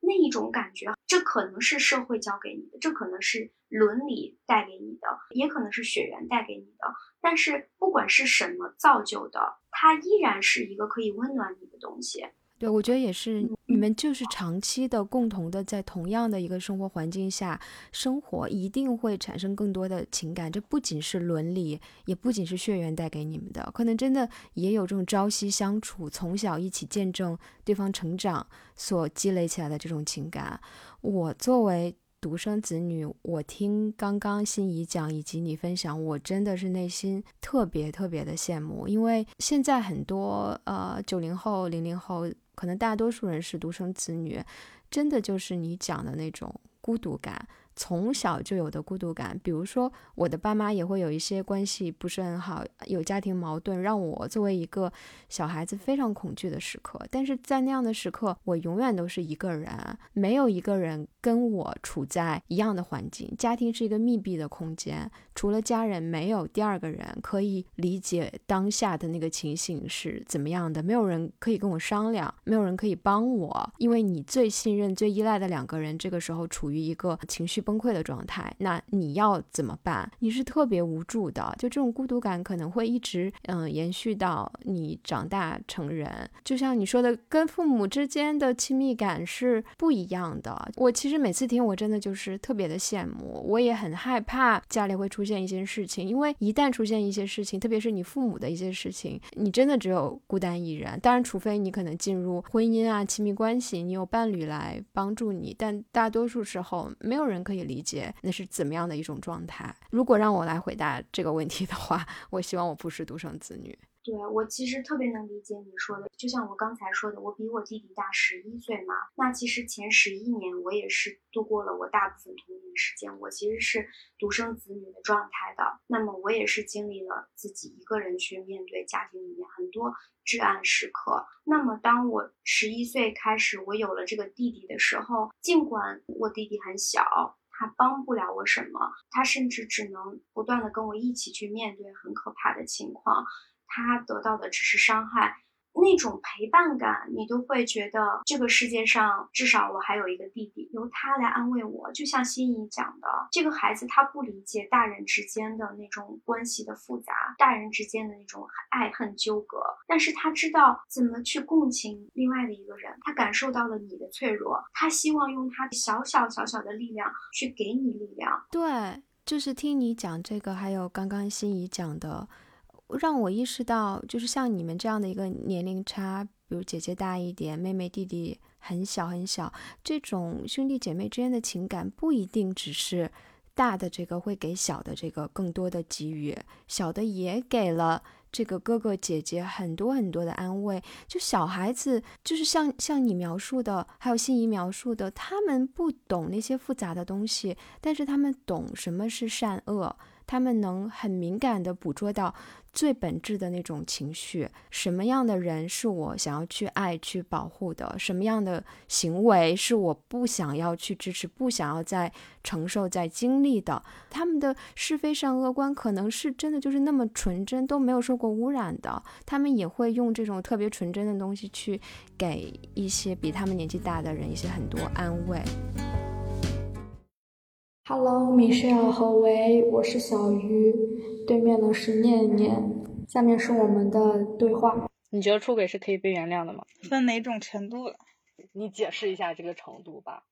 那一种感觉，这可能是社会教给你的，这可能是伦理带给你的，也可能是血缘带给你的。但是不管是什么造就的，它依然是一个可以温暖你的东西。对，我觉得也是，你们就是长期的、共同的在同样的一个生活环境下生活，一定会产生更多的情感。这不仅是伦理，也不仅是血缘带给你们的，可能真的也有这种朝夕相处、从小一起见证对方成长所积累起来的这种情感。我作为独生子女，我听刚刚心怡讲以及你分享，我真的是内心特别特别的羡慕，因为现在很多呃九零后、零零后，可能大多数人是独生子女，真的就是你讲的那种孤独感。从小就有的孤独感，比如说我的爸妈也会有一些关系不是很好，有家庭矛盾，让我作为一个小孩子非常恐惧的时刻。但是在那样的时刻，我永远都是一个人，没有一个人跟我处在一样的环境。家庭是一个密闭的空间，除了家人，没有第二个人可以理解当下的那个情形是怎么样的，没有人可以跟我商量，没有人可以帮我，因为你最信任、最依赖的两个人，这个时候处于一个情绪。崩溃的状态，那你要怎么办？你是特别无助的，就这种孤独感可能会一直嗯延续到你长大成人。就像你说的，跟父母之间的亲密感是不一样的。我其实每次听，我真的就是特别的羡慕，我也很害怕家里会出现一些事情，因为一旦出现一些事情，特别是你父母的一些事情，你真的只有孤单一人。当然，除非你可能进入婚姻啊亲密关系，你有伴侣来帮助你，但大多数时候没有人可以。理解那是怎么样的一种状态？如果让我来回答这个问题的话，我希望我不是独生子女。对我其实特别能理解你说的，就像我刚才说的，我比我弟弟大十一岁嘛。那其实前十一年我也是度过了我大部分童年时间，我其实是独生子女的状态的。那么我也是经历了自己一个人去面对家庭里面很多至暗时刻。那么当我十一岁开始，我有了这个弟弟的时候，尽管我弟弟很小。他帮不了我什么，他甚至只能不断的跟我一起去面对很可怕的情况，他得到的只是伤害。那种陪伴感，你都会觉得这个世界上至少我还有一个弟弟，由他来安慰我。就像心怡讲的，这个孩子他不理解大人之间的那种关系的复杂，大人之间的那种爱恨纠葛，但是他知道怎么去共情另外的一个人，他感受到了你的脆弱，他希望用他小小小小的力量去给你力量。对，就是听你讲这个，还有刚刚心怡讲的。让我意识到，就是像你们这样的一个年龄差，比如姐姐大一点，妹妹弟弟很小很小，这种兄弟姐妹之间的情感不一定只是大的这个会给小的这个更多的给予，小的也给了这个哥哥姐姐很多很多的安慰。就小孩子，就是像像你描述的，还有心仪描述的，他们不懂那些复杂的东西，但是他们懂什么是善恶。他们能很敏感地捕捉到最本质的那种情绪，什么样的人是我想要去爱、去保护的？什么样的行为是我不想要去支持、不想要再承受、再经历的？他们的是非善恶观可能是真的就是那么纯真，都没有受过污染的。他们也会用这种特别纯真的东西去给一些比他们年纪大的人一些很多安慰。Hello，Michelle 和维，我是小鱼，对面的是念念，下面是我们的对话。你觉得出轨是可以被原谅的吗？分哪种程度了？你解释一下这个程度吧。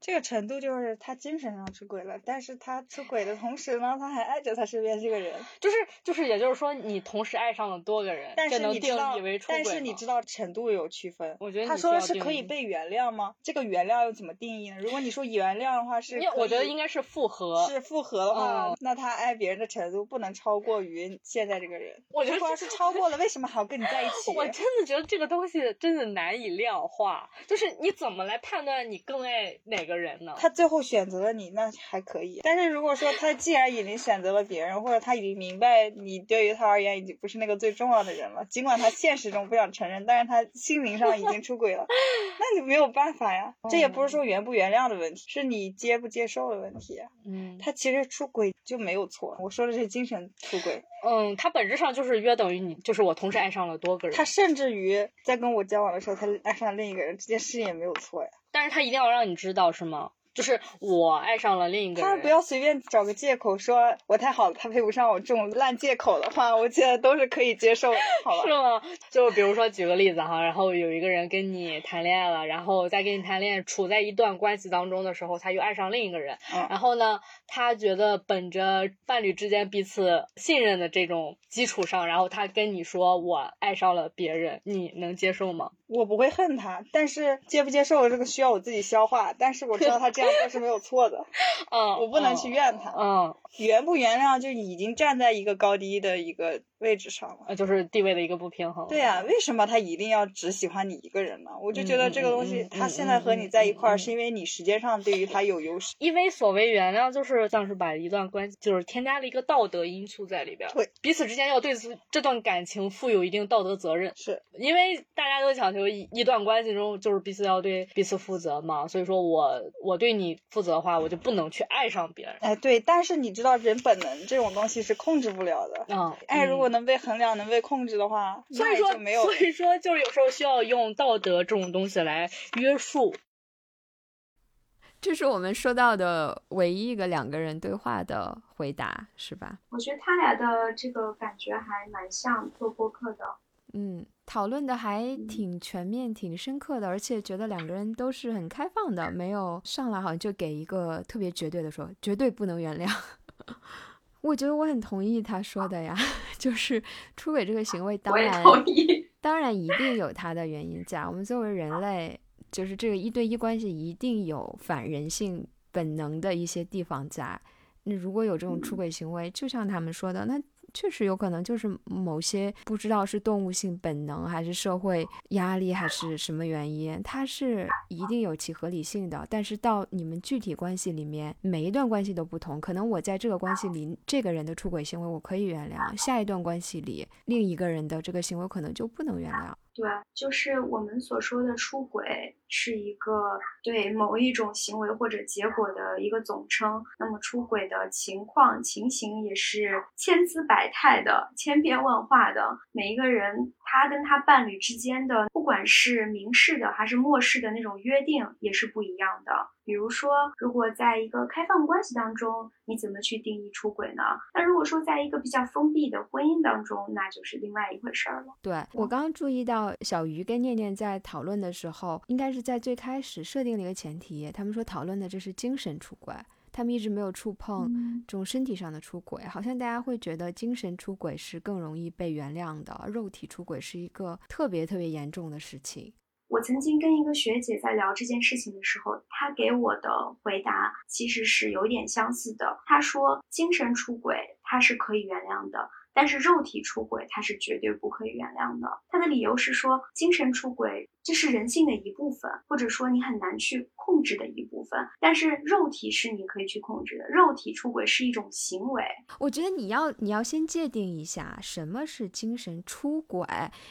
这个程度就是他精神上出轨了，但是他出轨的同时呢，他还爱着他身边这个人，就是就是，也就是说，你同时爱上了多个人，但是你知道，但是你知道程度有区分。我觉得他说的是可以被原谅吗？这个原谅又怎么定义呢？如果你说原谅的话是，我觉得应该是复合。是复合的话，那他爱别人的程度不能超过于现在这个人。我觉得要是超过了，为什么还要跟你在一起？我真的觉得这个东西真的难以量化，就是你怎么来判断你更爱哪个人呢？他最后选择了你，那还可以。但是如果说他既然已经选择了别人，或者他已经明白你对于他而言已经不是那个最重要的人了，尽管他现实中不想承认，但是他心灵上已经出轨了，那你没有办法呀。这也不是说原不原谅的问题，是你接不接受的问题。嗯，他其实出轨就没有错。我说的是精神出轨。嗯，他本质上就是约等于你，就是我同时爱上了多个人。他甚至于在跟我交往的时候，他爱上了另一个人，这件事也没有错呀。但是他一定要让你知道，是吗？就是我爱上了另一个人，他不要随便找个借口说我太好了，他配不上我这种烂借口的话，我觉得都是可以接受的，好吧？是吗？就比如说举个例子哈，然后有一个人跟你谈恋爱了，然后在跟你谈恋爱，处在一段关系当中的时候，他又爱上另一个人，然后呢，他觉得本着伴侣之间彼此信任的这种基础上，然后他跟你说我爱上了别人，你能接受吗？我不会恨他，但是接不接受这个需要我自己消化，但是我知道他这。样做是没有错的。嗯，我不能去怨他。嗯，原不原谅就已经站在一个高低的一个位置上了。呃，就是地位的一个不平衡。对呀，为什么他一定要只喜欢你一个人呢？我就觉得这个东西，他现在和你在一块儿，是因为你时间上对于他有优势。因为所谓原谅，就是像是把一段关系，就是添加了一个道德因素在里边。对，彼此之间要对此这段感情负有一定道德责任。是因为大家都讲求一一段关系中，就是彼此要对彼此负责嘛。所以说我我对你负责的话，我就不能去爱上别人。哎，对，但是你知道，人本能这种东西是控制不了的。嗯，爱如果能被衡量、能被控制的话，所以说没有。所以说，就是有时候需要用道德这种东西来约束。这是我们说到的唯一一个两个人对话的回答，是吧？我觉得他俩的这个感觉还蛮像做播客的。嗯，讨论的还挺全面、挺深刻的，而且觉得两个人都是很开放的，没有上来好像就给一个特别绝对的说，绝对不能原谅。我觉得我很同意他说的呀，就是出轨这个行为，当然，当然一定有它的原因在。我们作为人类。就是这个一对一关系一定有反人性本能的一些地方在。那如果有这种出轨行为，就像他们说的，那确实有可能就是某些不知道是动物性本能，还是社会压力，还是什么原因，它是一定有其合理性的。但是到你们具体关系里面，每一段关系都不同，可能我在这个关系里，这个人的出轨行为我可以原谅，下一段关系里另一个人的这个行为可能就不能原谅。对，就是我们所说的出轨是一个对某一种行为或者结果的一个总称。那么出轨的情况、情形也是千姿百态的、千变万化的。每一个人他跟他伴侣之间的，不管是明示的还是漠视的那种约定，也是不一样的。比如说，如果在一个开放关系当中，你怎么去定义出轨呢？那如果说在一个比较封闭的婚姻当中，那就是另外一回事儿了。对我刚刚注意到，小鱼跟念念在讨论的时候，应该是在最开始设定了一个前提，他们说讨论的这是精神出轨，他们一直没有触碰这种身体上的出轨，好像大家会觉得精神出轨是更容易被原谅的，肉体出轨是一个特别特别严重的事情。我曾经跟一个学姐在聊这件事情的时候，她给我的回答其实是有点相似的。她说，精神出轨它是可以原谅的。但是肉体出轨，它是绝对不可以原谅的。他的理由是说，精神出轨这是人性的一部分，或者说你很难去控制的一部分。但是肉体是你可以去控制的，肉体出轨是一种行为。我觉得你要你要先界定一下什么是精神出轨，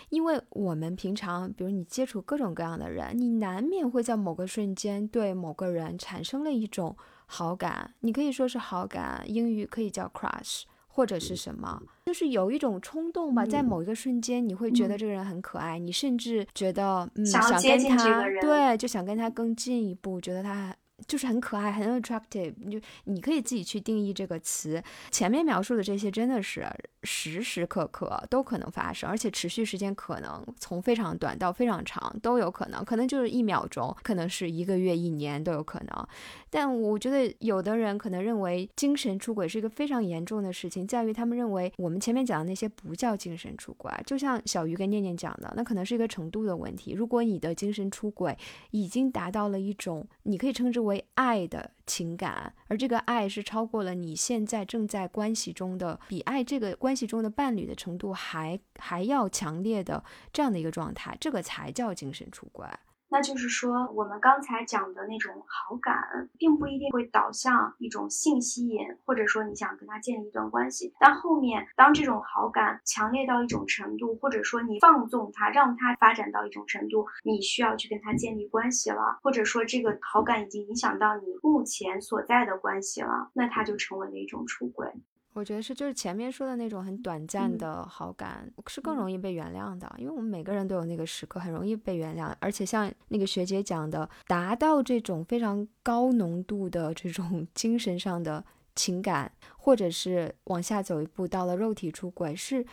因为我们平常，比如你接触各种各样的人，你难免会在某个瞬间对某个人产生了一种好感，你可以说是好感，英语可以叫 crush。或者是什么，就是有一种冲动吧，在某一个瞬间，你会觉得这个人很可爱，你甚至觉得嗯想跟他对，就想跟他更进一步，觉得他。就是很可爱，很 attractive，就你可以自己去定义这个词。前面描述的这些真的是时时刻刻都可能发生，而且持续时间可能从非常短到非常长都有可能，可能就是一秒钟，可能是一个月、一年都有可能。但我觉得有的人可能认为精神出轨是一个非常严重的事情，在于他们认为我们前面讲的那些不叫精神出轨，就像小鱼跟念念讲的，那可能是一个程度的问题。如果你的精神出轨已经达到了一种，你可以称之为。为爱的情感，而这个爱是超过了你现在正在关系中的，比爱这个关系中的伴侣的程度还还要强烈的这样的一个状态，这个才叫精神出轨。那就是说，我们刚才讲的那种好感，并不一定会导向一种性吸引，或者说你想跟他建立一段关系。但后面，当这种好感强烈到一种程度，或者说你放纵他，让他发展到一种程度，你需要去跟他建立关系了，或者说这个好感已经影响到你目前所在的关系了，那他就成为了一种出轨。我觉得是，就是前面说的那种很短暂的好感，是更容易被原谅的，因为我们每个人都有那个时刻，很容易被原谅。而且像那个学姐讲的，达到这种非常高浓度的这种 精神上的情感，或者是往下走一步到了肉体出轨，是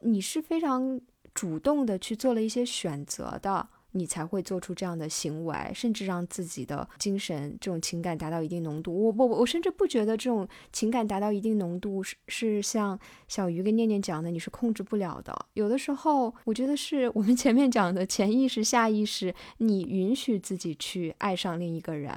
你是非常主动的去做了一些选择的。你才会做出这样的行为，甚至让自己的精神这种情感达到一定浓度。我我我甚至不觉得这种情感达到一定浓度是是像小鱼跟念念讲的，你是控制不了的。有的时候，我觉得是我们前面讲的潜意识、下意识，你允许自己去爱上另一个人。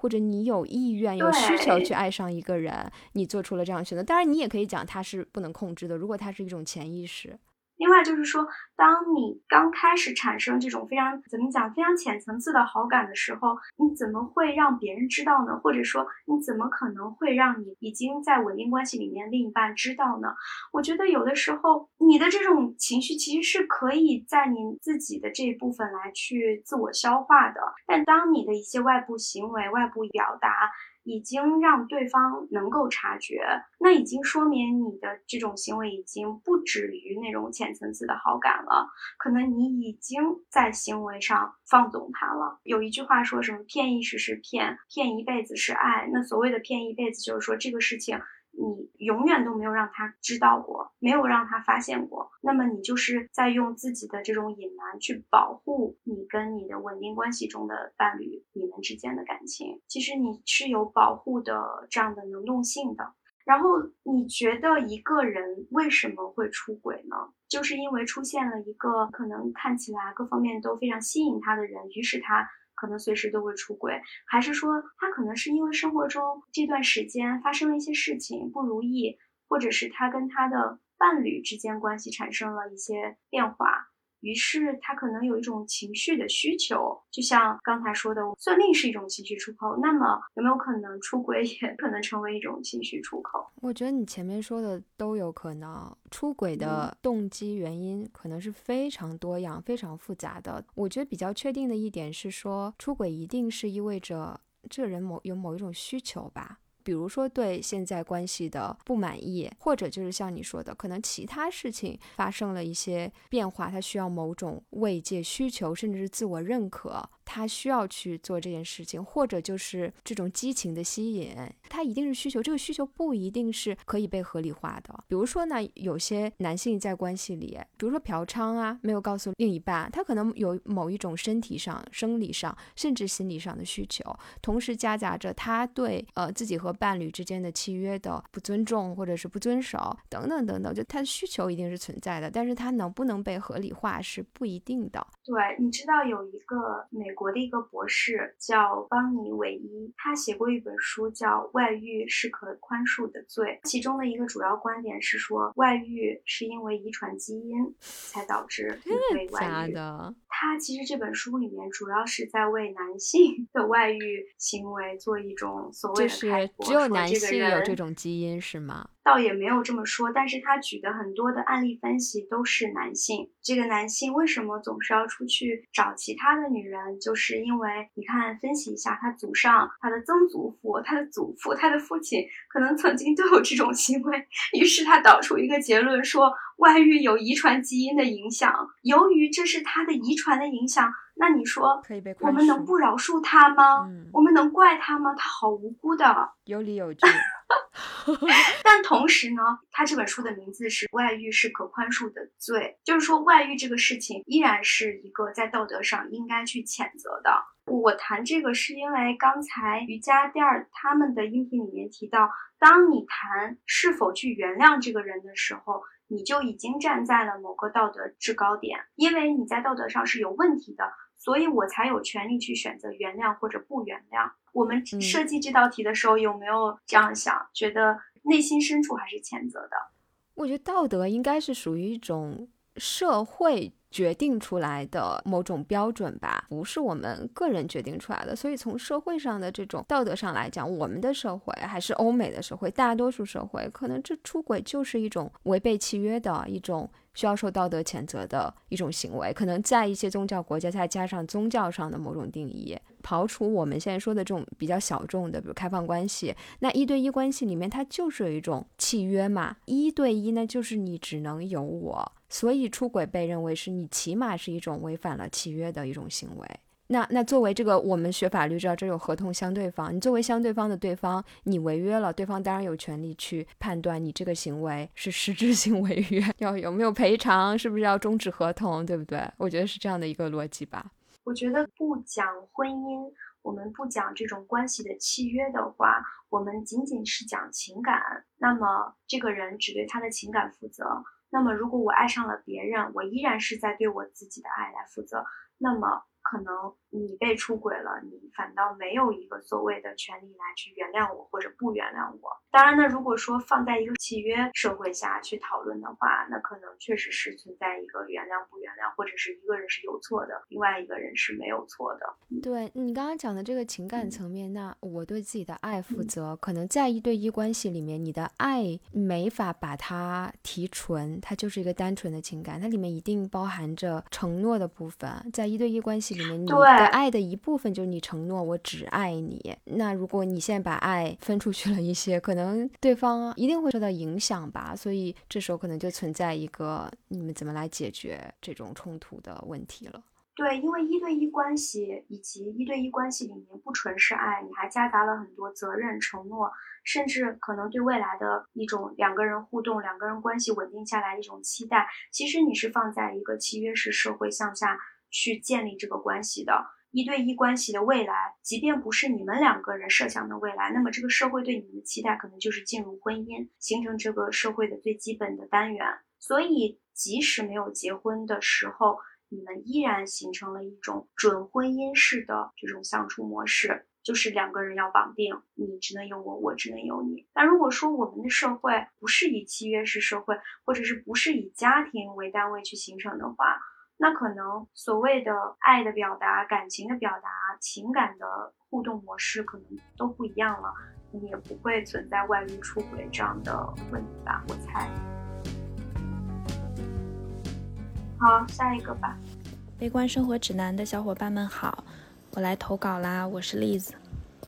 或者你有意愿、有需求去爱上一个人，你做出了这样选择。当然，你也可以讲他是不能控制的，如果它是一种潜意识。另外就是说，当你刚开始产生这种非常怎么讲非常浅层次的好感的时候，你怎么会让别人知道呢？或者说，你怎么可能会让你已经在稳定关系里面另一半知道呢？我觉得有的时候，你的这种情绪其实是可以在你自己的这一部分来去自我消化的，但当你的一些外部行为、外部表达。已经让对方能够察觉，那已经说明你的这种行为已经不止于那种浅层次的好感了，可能你已经在行为上放纵他了。有一句话说什么“骗一时是骗，骗一辈子是爱”，那所谓的骗一辈子，就是说这个事情。你永远都没有让他知道过，没有让他发现过，那么你就是在用自己的这种隐瞒去保护你跟你的稳定关系中的伴侣，你们之间的感情，其实你是有保护的这样的能动性的。然后你觉得一个人为什么会出轨呢？就是因为出现了一个可能看起来各方面都非常吸引他的人，于是他。可能随时都会出轨，还是说他可能是因为生活中这段时间发生了一些事情不如意，或者是他跟他的伴侣之间关系产生了一些变化。于是他可能有一种情绪的需求，就像刚才说的，算命是一种情绪出口。那么有没有可能出轨也可能成为一种情绪出口？我觉得你前面说的都有可能。出轨的动机原因可能是非常多样、非常复杂的。我觉得比较确定的一点是说，出轨一定是意味着这个人某有某一种需求吧。比如说对现在关系的不满意，或者就是像你说的，可能其他事情发生了一些变化，他需要某种慰藉需求，甚至是自我认可。他需要去做这件事情，或者就是这种激情的吸引，他一定是需求。这个需求不一定是可以被合理化的。比如说呢，有些男性在关系里，比如说嫖娼啊，没有告诉另一半，他可能有某一种身体上、生理上，甚至心理上的需求，同时夹杂着他对呃自己和伴侣之间的契约的不尊重或者是不遵守等等等等，就他的需求一定是存在的，但是他能不能被合理化是不一定的。对，你知道有一个美。国的一个博士叫邦尼·韦伊，他写过一本书叫《外遇是可宽恕的罪》，其中的一个主要观点是说，外遇是因为遗传基因才导致你被外遇的。他其实这本书里面主要是在为男性的外遇行为做一种所谓的开脱，只有男性有这种基因是吗？倒也没有这么说，但是他举的很多的案例分析都是男性。这个男性为什么总是要出去找其他的女人？就是因为你看，分析一下他祖上、他的曾祖父、他的祖父、他的父亲，可能曾经都有这种行为。于是他导出一个结论说，外遇有遗传基因的影响。由于这是他的遗传的影响，那你说，我们能不饶恕他吗？我们能怪他吗？他好无辜的，有理有据。但同时呢，他这本书的名字是《外遇是可宽恕的罪》，就是说外遇这个事情依然是一个在道德上应该去谴责的。我谈这个是因为刚才瑜伽垫儿他们的音频里面提到，当你谈是否去原谅这个人的时候，你就已经站在了某个道德制高点，因为你在道德上是有问题的。所以我才有权利去选择原谅或者不原谅。我们设计这道题的时候有没有这样想？觉得内心深处还是谴责的？我觉得道德应该是属于一种社会决定出来的某种标准吧，不是我们个人决定出来的。所以从社会上的这种道德上来讲，我们的社会还是欧美的社会，大多数社会可能这出轨就是一种违背契约的一种。需要受道德谴责的一种行为，可能在一些宗教国家再加上宗教上的某种定义，刨除我们现在说的这种比较小众的，比如开放关系，那一对一关系里面它就是有一种契约嘛，一对一呢就是你只能有我，所以出轨被认为是你起码是一种违反了契约的一种行为。那那作为这个，我们学法律知道，这有合同相对方。你作为相对方的对方，你违约了，对方当然有权利去判断你这个行为是实质性违约，要有没有赔偿，是不是要终止合同，对不对？我觉得是这样的一个逻辑吧。我觉得不讲婚姻，我们不讲这种关系的契约的话，我们仅仅是讲情感。那么这个人只对他的情感负责。那么如果我爱上了别人，我依然是在对我自己的爱来负责。那么。可能你被出轨了，你反倒没有一个所谓的权利来去原谅我或者不原谅我。当然呢，如果说放在一个契约社会下去讨论的话，那可能确实是存在一个原谅不原谅，或者是一个人是有错的，另外一个人是没有错的。对你刚刚讲的这个情感层面，那我对自己的爱负责，可能在一对一关系里面，你的爱没法把它提纯，它就是一个单纯的情感，它里面一定包含着承诺的部分。在一对一关系里面，你的爱的一部分就是你承诺我只爱你。那如果你现在把爱分出去了一些，可能对方 一定会受到影响吧。所以这时候可能就存在一个你们怎么来解决这种冲突的问题了。对，因为一对一关系以及一对一关系里面不纯是爱，你还夹杂了很多责任、承诺，甚至可能对未来的一种两个人互动、两个人关系稳定下来一种期待。其实你是放在一个契约式社会向下去建立这个关系的。一对一关系的未来，即便不是你们两个人设想的未来，那么这个社会对你们的期待可能就是进入婚姻，形成这个社会的最基本的单元。所以，即使没有结婚的时候，你们依然形成了一种准婚姻式的这种相处模式，就是两个人要绑定，你只能有我，我只能有你。那如果说我们的社会不是以契约式社会，或者是不是以家庭为单位去形成的话，那可能所谓的爱的表达、感情的表达、情感的互动模式可能都不一样了，你也不会存在外遇、出轨这样的问题吧？我猜。好，下一个吧。悲观生活指南的小伙伴们好，我来投稿啦。我是栗子。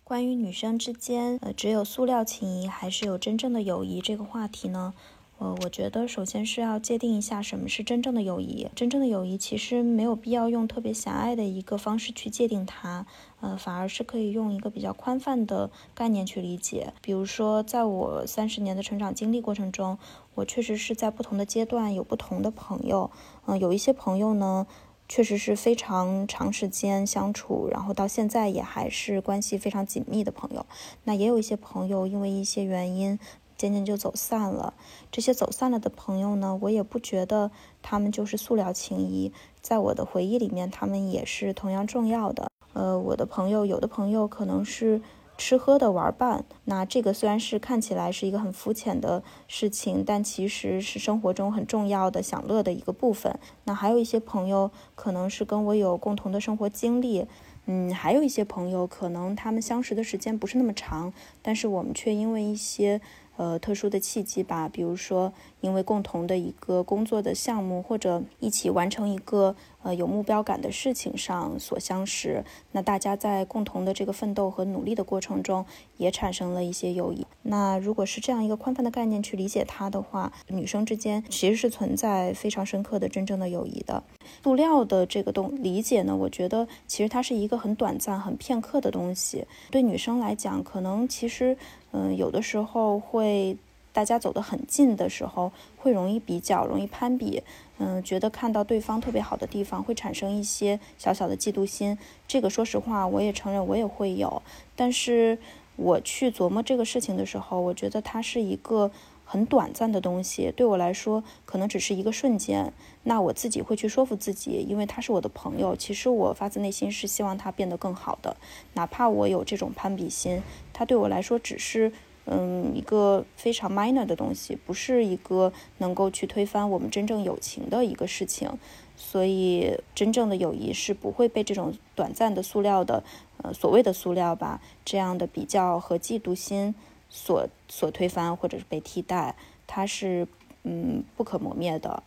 关于女生之间，呃，只有塑料情谊还是有真正的友谊这个话题呢？呃，我觉得首先是要界定一下什么是真正的友谊。真正的友谊其实没有必要用特别狭隘的一个方式去界定它，呃，反而是可以用一个比较宽泛的概念去理解。比如说，在我三十年的成长经历过程中，我确实是在不同的阶段有不同的朋友。嗯，有一些朋友呢，确实是非常长时间相处，然后到现在也还是关系非常紧密的朋友。那也有一些朋友因为一些原因。渐渐就走散了。这些走散了的朋友呢，我也不觉得他们就是塑料情谊，在我的回忆里面，他们也是同样重要的。呃，我的朋友，有的朋友可能是吃喝的玩伴，那这个虽然是看起来是一个很肤浅的事情，但其实是生活中很重要的享乐的一个部分。那还有一些朋友，可能是跟我有共同的生活经历，嗯，还有一些朋友，可能他们相识的时间不是那么长，但是我们却因为一些。呃，特殊的契机吧，比如说因为共同的一个工作的项目，或者一起完成一个呃有目标感的事情上所相识。那大家在共同的这个奋斗和努力的过程中，也产生了一些友谊。那如果是这样一个宽泛的概念去理解它的话，女生之间其实是存在非常深刻的真正的友谊的。塑料的这个东理解呢，我觉得其实它是一个很短暂、很片刻的东西。对女生来讲，可能其实。嗯，有的时候会，大家走得很近的时候，会容易比较，容易攀比。嗯，觉得看到对方特别好的地方，会产生一些小小的嫉妒心。这个说实话，我也承认我也会有。但是我去琢磨这个事情的时候，我觉得它是一个很短暂的东西，对我来说可能只是一个瞬间。那我自己会去说服自己，因为他是我的朋友。其实我发自内心是希望他变得更好的，哪怕我有这种攀比心。他对我来说只是，嗯，一个非常 minor 的东西，不是一个能够去推翻我们真正友情的一个事情。所以，真正的友谊是不会被这种短暂的塑料的，呃，所谓的塑料吧，这样的比较和嫉妒心所所推翻或者是被替代。它是，嗯，不可磨灭的。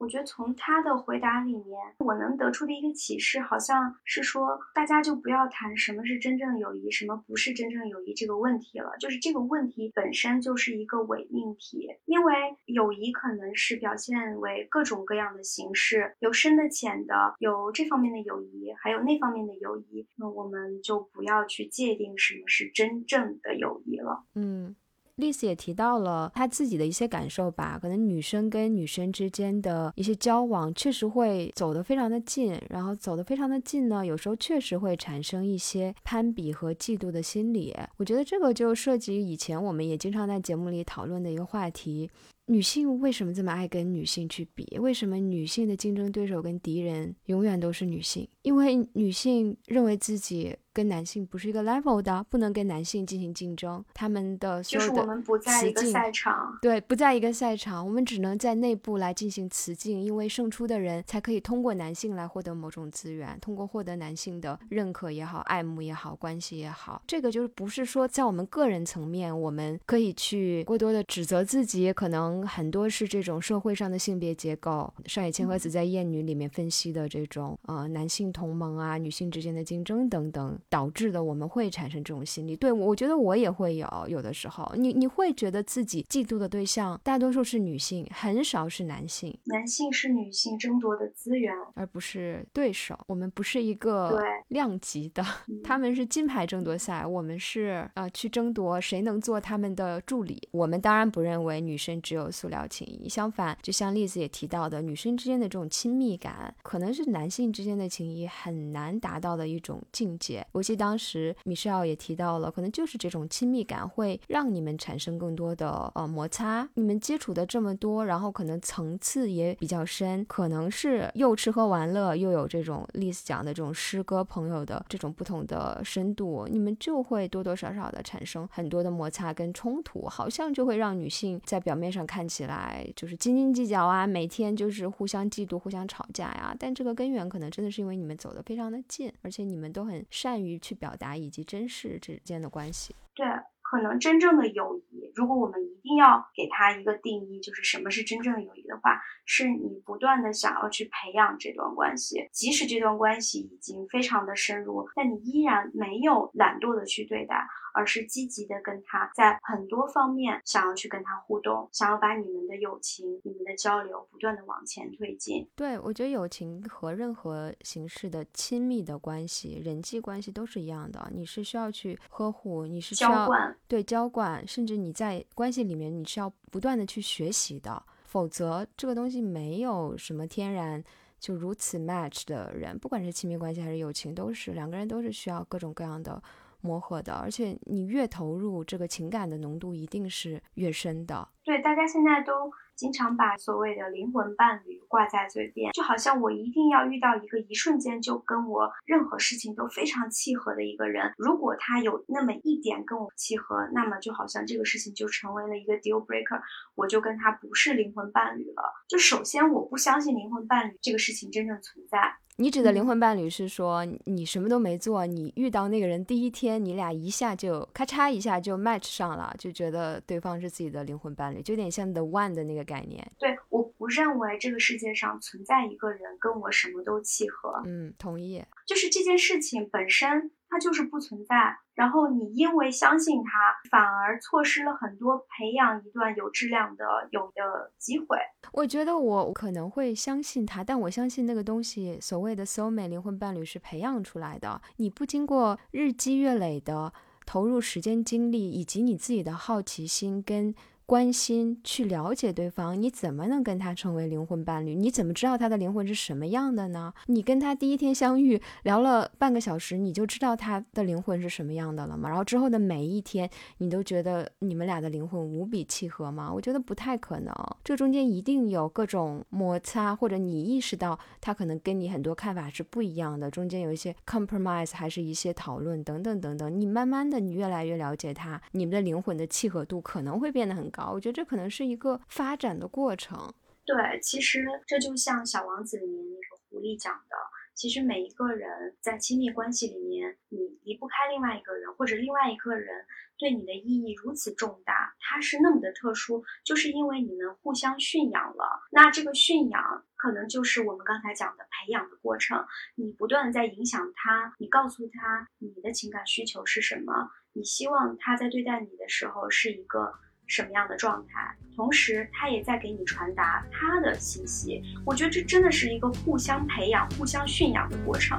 我觉得从他的回答里面，我能得出的一个启示，好像是说，大家就不要谈什么是真正友谊，什么不是真正友谊这个问题了。就是这个问题本身就是一个伪命题，因为友谊可能是表现为各种各样的形式，有深的、浅的，有这方面的友谊，还有那方面的友谊。那我们就不要去界定什么是真正的友谊了。嗯。丽丝也提到了她自己的一些感受吧，可能女生跟女生之间的一些交往确实会走得非常的近，然后走得非常的近呢，有时候确实会产生一些攀比和嫉妒的心理。我觉得这个就涉及以前我们也经常在节目里讨论的一个话题。女性为什么这么爱跟女性去比？为什么女性的竞争对手跟敌人永远都是女性？因为女性认为自己。跟男性不是一个 level 的，不能跟男性进行竞争。他们的就是我们不在一个赛场，对，不在一个赛场，我们只能在内部来进行雌竞，因为胜出的人才可以通过男性来获得某种资源，通过获得男性的认可也好、爱慕也好、关系也好。这个就是不是说在我们个人层面，我们可以去过多的指责自己，可能很多是这种社会上的性别结构。上野千鹤子在《厌女》里面分析的这种呃男性同盟啊、女性之间的竞争等等。导致的我们会产生这种心理，对我觉得我也会有，有的时候你你会觉得自己嫉妒的对象大多数是女性，很少是男性，男性是女性争夺的资源，而不是对手。我们不是一个 量级的，他们是金牌争夺赛，我们是呃去争夺谁能做他们的助理。我们当然不认为女生只有塑料情谊，相反，就像例子也提到的，女生之间的这种亲密感，可能是男性之间的情谊很难达到的一种境界。我记得当时米歇尔也提到了，可能就是这种亲密感会让你们产生更多的呃摩擦。你们接触的这么多，然后可能层次也比较深，可能是又吃喝玩乐，又有这种丽丝讲的这种诗歌朋友的这种不同的深度，你们就会多多少少的产生很多的摩擦跟冲突，好像就会让女性在表面上看起来就是斤斤计较啊，每天就是互相嫉妒、互相吵架呀。但这个根源可能真的是因为你们走得非常的近，而且你们都很善于。去表达以及真实之间的关系。对，可能真正的友谊谊，如果我们一定要给他一个定义，就是什么是真正的友谊的话，是你不断的想要去培养这段关系，即使这段关系已经非常的深入，但你依然没有懒惰的去对待。而是积极的跟他在很多方面想要去跟他互动，想要把你们的友情、你们的交流不断的往前推进。对我觉得友情和任何形式的亲密的关系、人际关系都是一样的，你是需要去呵护，你是需要对浇灌，甚至你在关系里面你是要不断的去学习的，否则这个东西没有什么天然就如此 match 的人，不管是亲密关系还是友情，都是两个人都是需要各种各样的。磨合的，而且你越投入，这个情感的浓度一定是越深的。对，大家现在都。经常把所谓的灵魂伴侣挂在嘴边，就好像我一定要遇到一个一瞬间就跟我任何事情都非常契合的一个人。如果他有那么一点跟我契合，那么就好像这个事情就成为了一个 deal breaker，我就跟他不是灵魂伴侣了。就首先我不相信灵魂伴侣这个事情真正存在。你指的灵魂伴侣是说你什么都没做，你遇到那个人第一天，你俩一下就咔嚓一下就 match 上了，就觉得对方是自己的灵魂伴侣，就有点像 the one 的那个。概念对，我不认为这个世界上存在一个人跟我什么都契合。嗯，同意。就是这件事情本身它就是不存在，然后你因为相信它，反而错失了很多培养一段有质量的有的机会。我觉得我可能会相信他，但我相信那个东西，所谓的 soul mate 灵魂伴侣是培养出来的。你不经过日积月累的投入时间精力，以及你自己的好奇心跟。关心去了解对方，你怎么能跟他成为灵魂伴侣？你怎么知道他的灵魂是什么样的呢？你跟他第一天相遇聊了半个小时，你就知道他的灵魂是什么样的了吗？然后之后的每一天，你都觉得你们俩的灵魂无比契合吗？我觉得不太可能，这中间一定有各种摩擦，或者你意识到他可能跟你很多看法是不一样的，中间有一些 compromise，还是一些讨论等等等等。你慢慢的，你越来越了解他，你们的灵魂的契合度可能会变得很高。我觉得这可能是一个发展的过程。对，其实这就像《小王子》里面那个狐狸讲的，其实每一个人在亲密关系里面，你离不开另外一个人，或者另外一个人对你的意义如此重大，他是那么的特殊，就是因为你们互相驯养了。那这个驯养可能就是我们刚才讲的培养的过程，你不断在影响他，你告诉他你的情感需求是什么，你希望他在对待你的时候是一个。什么样的状态？同时，他也在给你传达他的信息。我觉得这真的是一个互相培养、互相驯养的过程。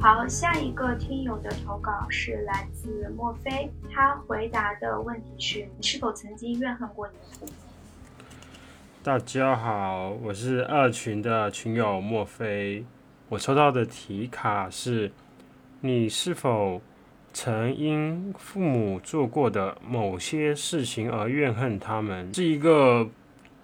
好，下一个听友的投稿是来自墨菲，他回答的问题是：你是否曾经怨恨过你的父母？大家好，我是二群的群友墨菲。我抽到的题卡是：你是否曾因父母做过的某些事情而怨恨他们？是一个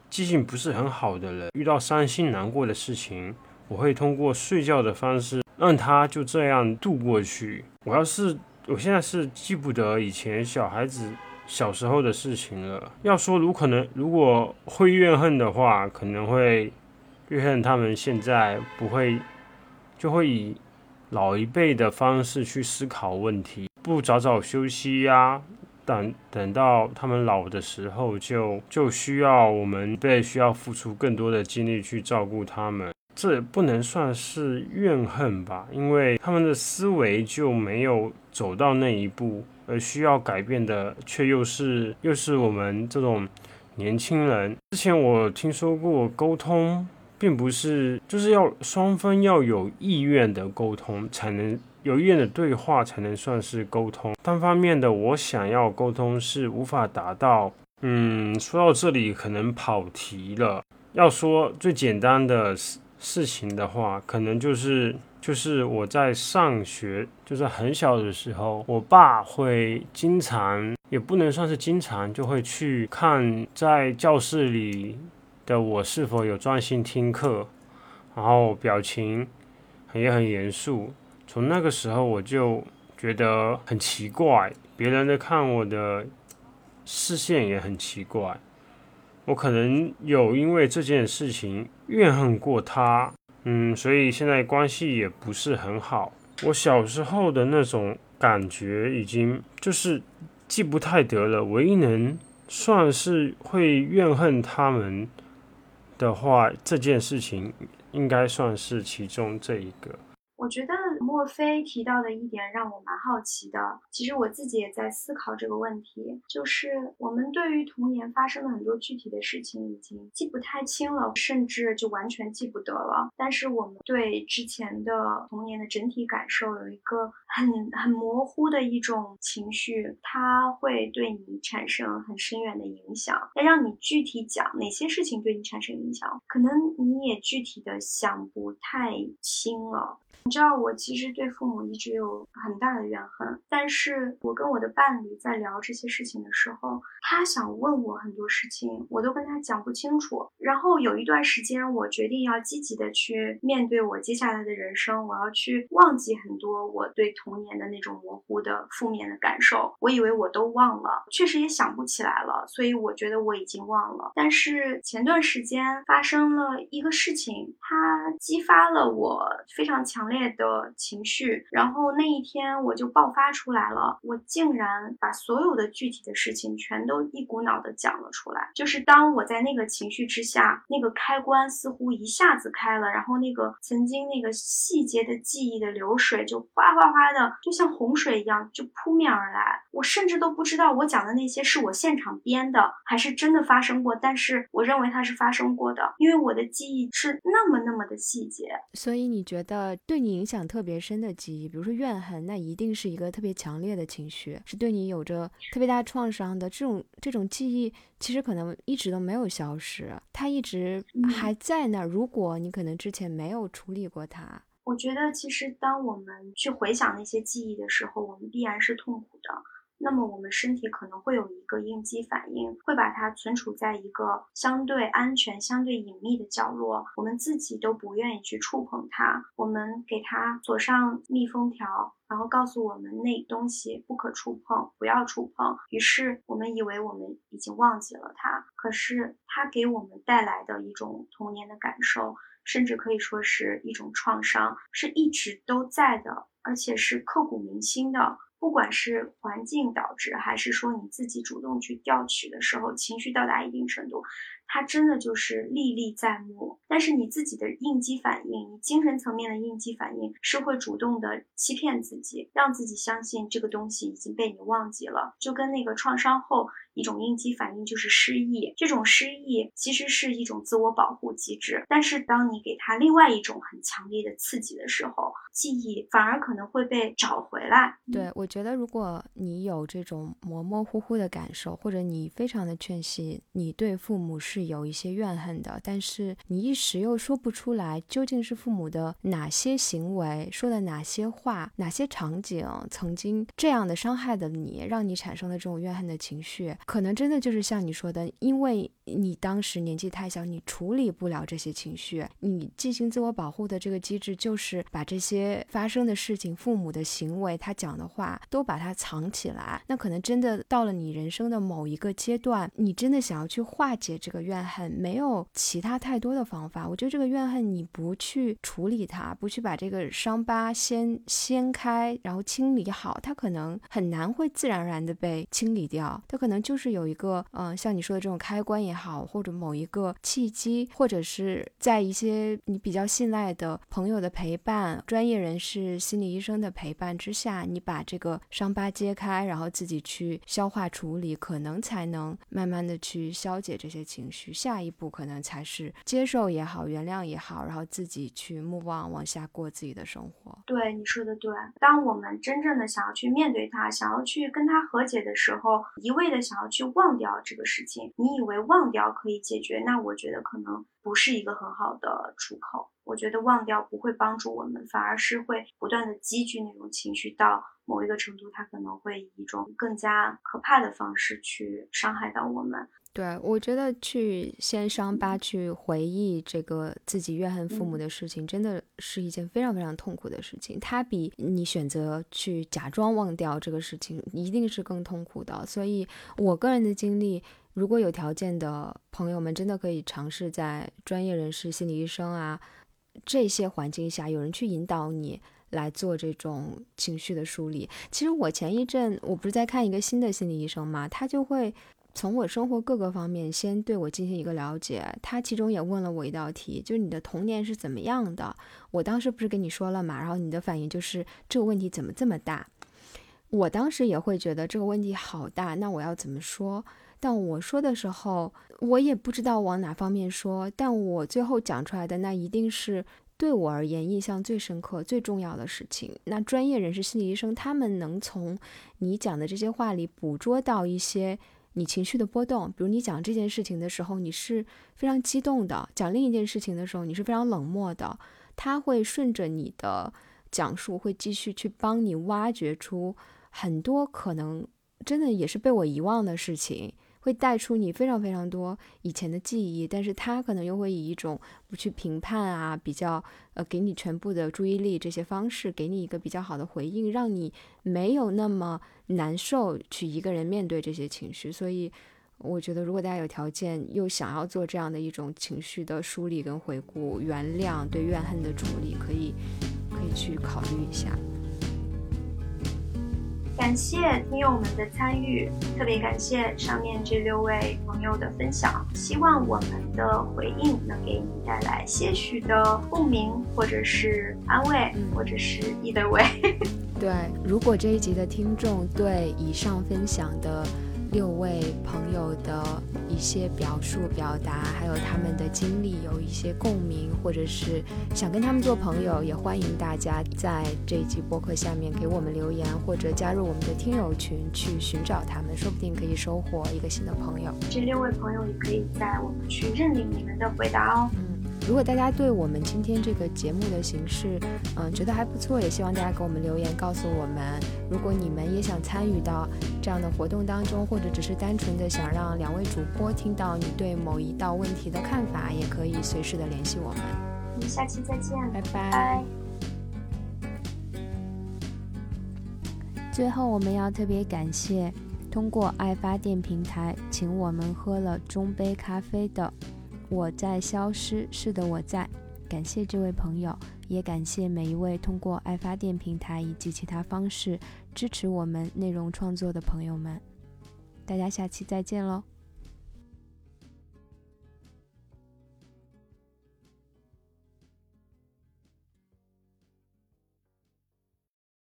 记性不是很好的人，遇到伤心难过的事情，我会通过睡觉的方式让他就这样度过去。我要是我现在是记不得以前小孩子。小时候的事情了。要说如可能，如果会怨恨的话，可能会怨恨他们现在不会，就会以老一辈的方式去思考问题，不早早休息呀？等等到他们老的时候，就就需要我们被需要付出更多的精力去照顾他们。这不能算是怨恨吧？因为他们的思维就没有走到那一步。而需要改变的，却又是又是我们这种年轻人。之前我听说过，沟通并不是就是要双方要有意愿的沟通，才能有意愿的对话才能算是沟通。单方面的我想要沟通是无法达到。嗯，说到这里可能跑题了。要说最简单的事事情的话，可能就是。就是我在上学，就是很小的时候，我爸会经常，也不能算是经常，就会去看在教室里的我是否有专心听课，然后表情也很严肃。从那个时候我就觉得很奇怪，别人在看我的视线也很奇怪。我可能有因为这件事情怨恨过他。嗯，所以现在关系也不是很好。我小时候的那种感觉已经就是记不太得了。唯一能算是会怨恨他们的话，这件事情应该算是其中这一个。我觉得墨菲提到的一点让我蛮好奇的，其实我自己也在思考这个问题，就是我们对于童年发生的很多具体的事情已经记不太清了，甚至就完全记不得了。但是我们对之前的童年的整体感受有一个很很模糊的一种情绪，它会对你产生很深远的影响。那让你具体讲哪些事情对你产生影响，可能你也具体的想不太清了。你知道我其实对父母一直有很大的怨恨，但是我跟我的伴侣在聊这些事情的时候，他想问我很多事情，我都跟他讲不清楚。然后有一段时间，我决定要积极的去面对我接下来的人生，我要去忘记很多我对童年的那种模糊的负面的感受。我以为我都忘了，确实也想不起来了，所以我觉得我已经忘了。但是前段时间发生了一个事情，它激发了我非常强烈。烈的情绪，然后那一天我就爆发出来了，我竟然把所有的具体的事情全都一股脑的讲了出来。就是当我在那个情绪之下，那个开关似乎一下子开了，然后那个曾经那个细节的记忆的流水就哗哗哗的，就像洪水一样就扑面而来。我甚至都不知道我讲的那些是我现场编的，还是真的发生过。但是我认为它是发生过的，因为我的记忆是那么那么的细节。所以你觉得对你？影响特别深的记忆，比如说怨恨，那一定是一个特别强烈的情绪，是对你有着特别大创伤的。这种这种记忆其实可能一直都没有消失，它一直还在那儿。如果你可能之前没有处理过它，我觉得其实当我们去回想那些记忆的时候，我们必然是痛苦的。那么我们身体可能会有一个应激反应，会把它存储在一个相对安全、相对隐秘的角落，我们自己都不愿意去触碰它。我们给它锁上密封条，然后告诉我们那东西不可触碰，不要触碰。于是我们以为我们已经忘记了它，可是它给我们带来的一种童年的感受，甚至可以说是一种创伤，是一直都在的，而且是刻骨铭心的。不管是环境导致，还是说你自己主动去调取的时候，情绪到达一定程度，它真的就是历历在目。但是你自己的应激反应，你精神层面的应激反应是会主动的欺骗自己，让自己相信这个东西已经被你忘记了，就跟那个创伤后。一种应激反应就是失忆，这种失忆其实是一种自我保护机制。但是当你给他另外一种很强烈的刺激的时候，记忆反而可能会被找回来。对，我觉得如果你有这种模模糊糊的感受，或者你非常的确信你对父母是有一些怨恨的，但是你一时又说不出来，究竟是父母的哪些行为、说的哪些话、哪些场景曾经这样的伤害的你，让你产生了这种怨恨的情绪。可能真的就是像你说的，因为你当时年纪太小，你处理不了这些情绪，你进行自我保护的这个机制就是把这些发生的事情、父母的行为、他讲的话都把它藏起来。那可能真的到了你人生的某一个阶段，你真的想要去化解这个怨恨，没有其他太多的方法。我觉得这个怨恨你不去处理它，不去把这个伤疤先掀开，然后清理好，它可能很难会自然而然的被清理掉。它可能就。是有一个，嗯，像你说的这种开关也好，或者某一个契机，或者是在一些你比较信赖的朋友的陪伴、专业人士、心理医生的陪伴之下，你把这个伤疤揭开，然后自己去消化处理，可能才能慢慢的去消解这些情绪。下一步可能才是接受也好，原谅也好，然后自己去目望往下过自己的生活。对，你说的对。当我们真正的想要去面对他，想要去跟他和解的时候，一味的想要。去忘掉这个事情，你以为忘掉可以解决？那我觉得可能不是一个很好的出口。我觉得忘掉不会帮助我们，反而是会不断的积聚那种情绪，到某一个程度，它可能会以一种更加可怕的方式去伤害到我们。对，我觉得去先伤疤，去回忆这个自己怨恨父母的事情，真的是一件非常非常痛苦的事情。它比你选择去假装忘掉这个事情，一定是更痛苦的。所以，我个人的经历，如果有条件的朋友们，真的可以尝试在专业人士、心理医生啊这些环境下，有人去引导你来做这种情绪的梳理。其实我前一阵，我不是在看一个新的心理医生嘛，他就会。从我生活各个方面先对我进行一个了解，他其中也问了我一道题，就是你的童年是怎么样的？我当时不是跟你说了嘛，然后你的反应就是这个问题怎么这么大？我当时也会觉得这个问题好大，那我要怎么说？但我说的时候，我也不知道往哪方面说，但我最后讲出来的那一定是对我而言印象最深刻、最重要的事情。那专业人士、心理医生他们能从你讲的这些话里捕捉到一些。你情绪的波动，比如你讲这件事情的时候，你是非常激动的；讲另一件事情的时候，你是非常冷漠的。他会顺着你的讲述，会继续去帮你挖掘出很多可能真的也是被我遗忘的事情。会带出你非常非常多以前的记忆，但是他可能又会以一种不去评判啊，比较呃给你全部的注意力这些方式，给你一个比较好的回应，让你没有那么难受去一个人面对这些情绪。所以我觉得，如果大家有条件又想要做这样的一种情绪的梳理跟回顾、原谅对怨恨的处理，可以可以去考虑一下。感谢听友们的参与，特别感谢上面这六位朋友的分享。希望我们的回应能给你带来些许的共鸣，或者是安慰，或者是 either way。对，如果这一集的听众对以上分享的。六位朋友的一些表述、表达，还有他们的经历，有一些共鸣，或者是想跟他们做朋友，也欢迎大家在这一集播客下面给我们留言，或者加入我们的听友群去寻找他们，说不定可以收获一个新的朋友。这六位朋友也可以在我们群认领你们的回答哦。如果大家对我们今天这个节目的形式，嗯，觉得还不错，也希望大家给我们留言，告诉我们，如果你们也想参与到这样的活动当中，或者只是单纯的想让两位主播听到你对某一道问题的看法，也可以随时的联系我们。我们下期再见，拜拜。最后，我们要特别感谢通过爱发电平台请我们喝了中杯咖啡的。我在消失，是的，我在。感谢这位朋友，也感谢每一位通过爱发电平台以及其他方式支持我们内容创作的朋友们。大家下期再见喽！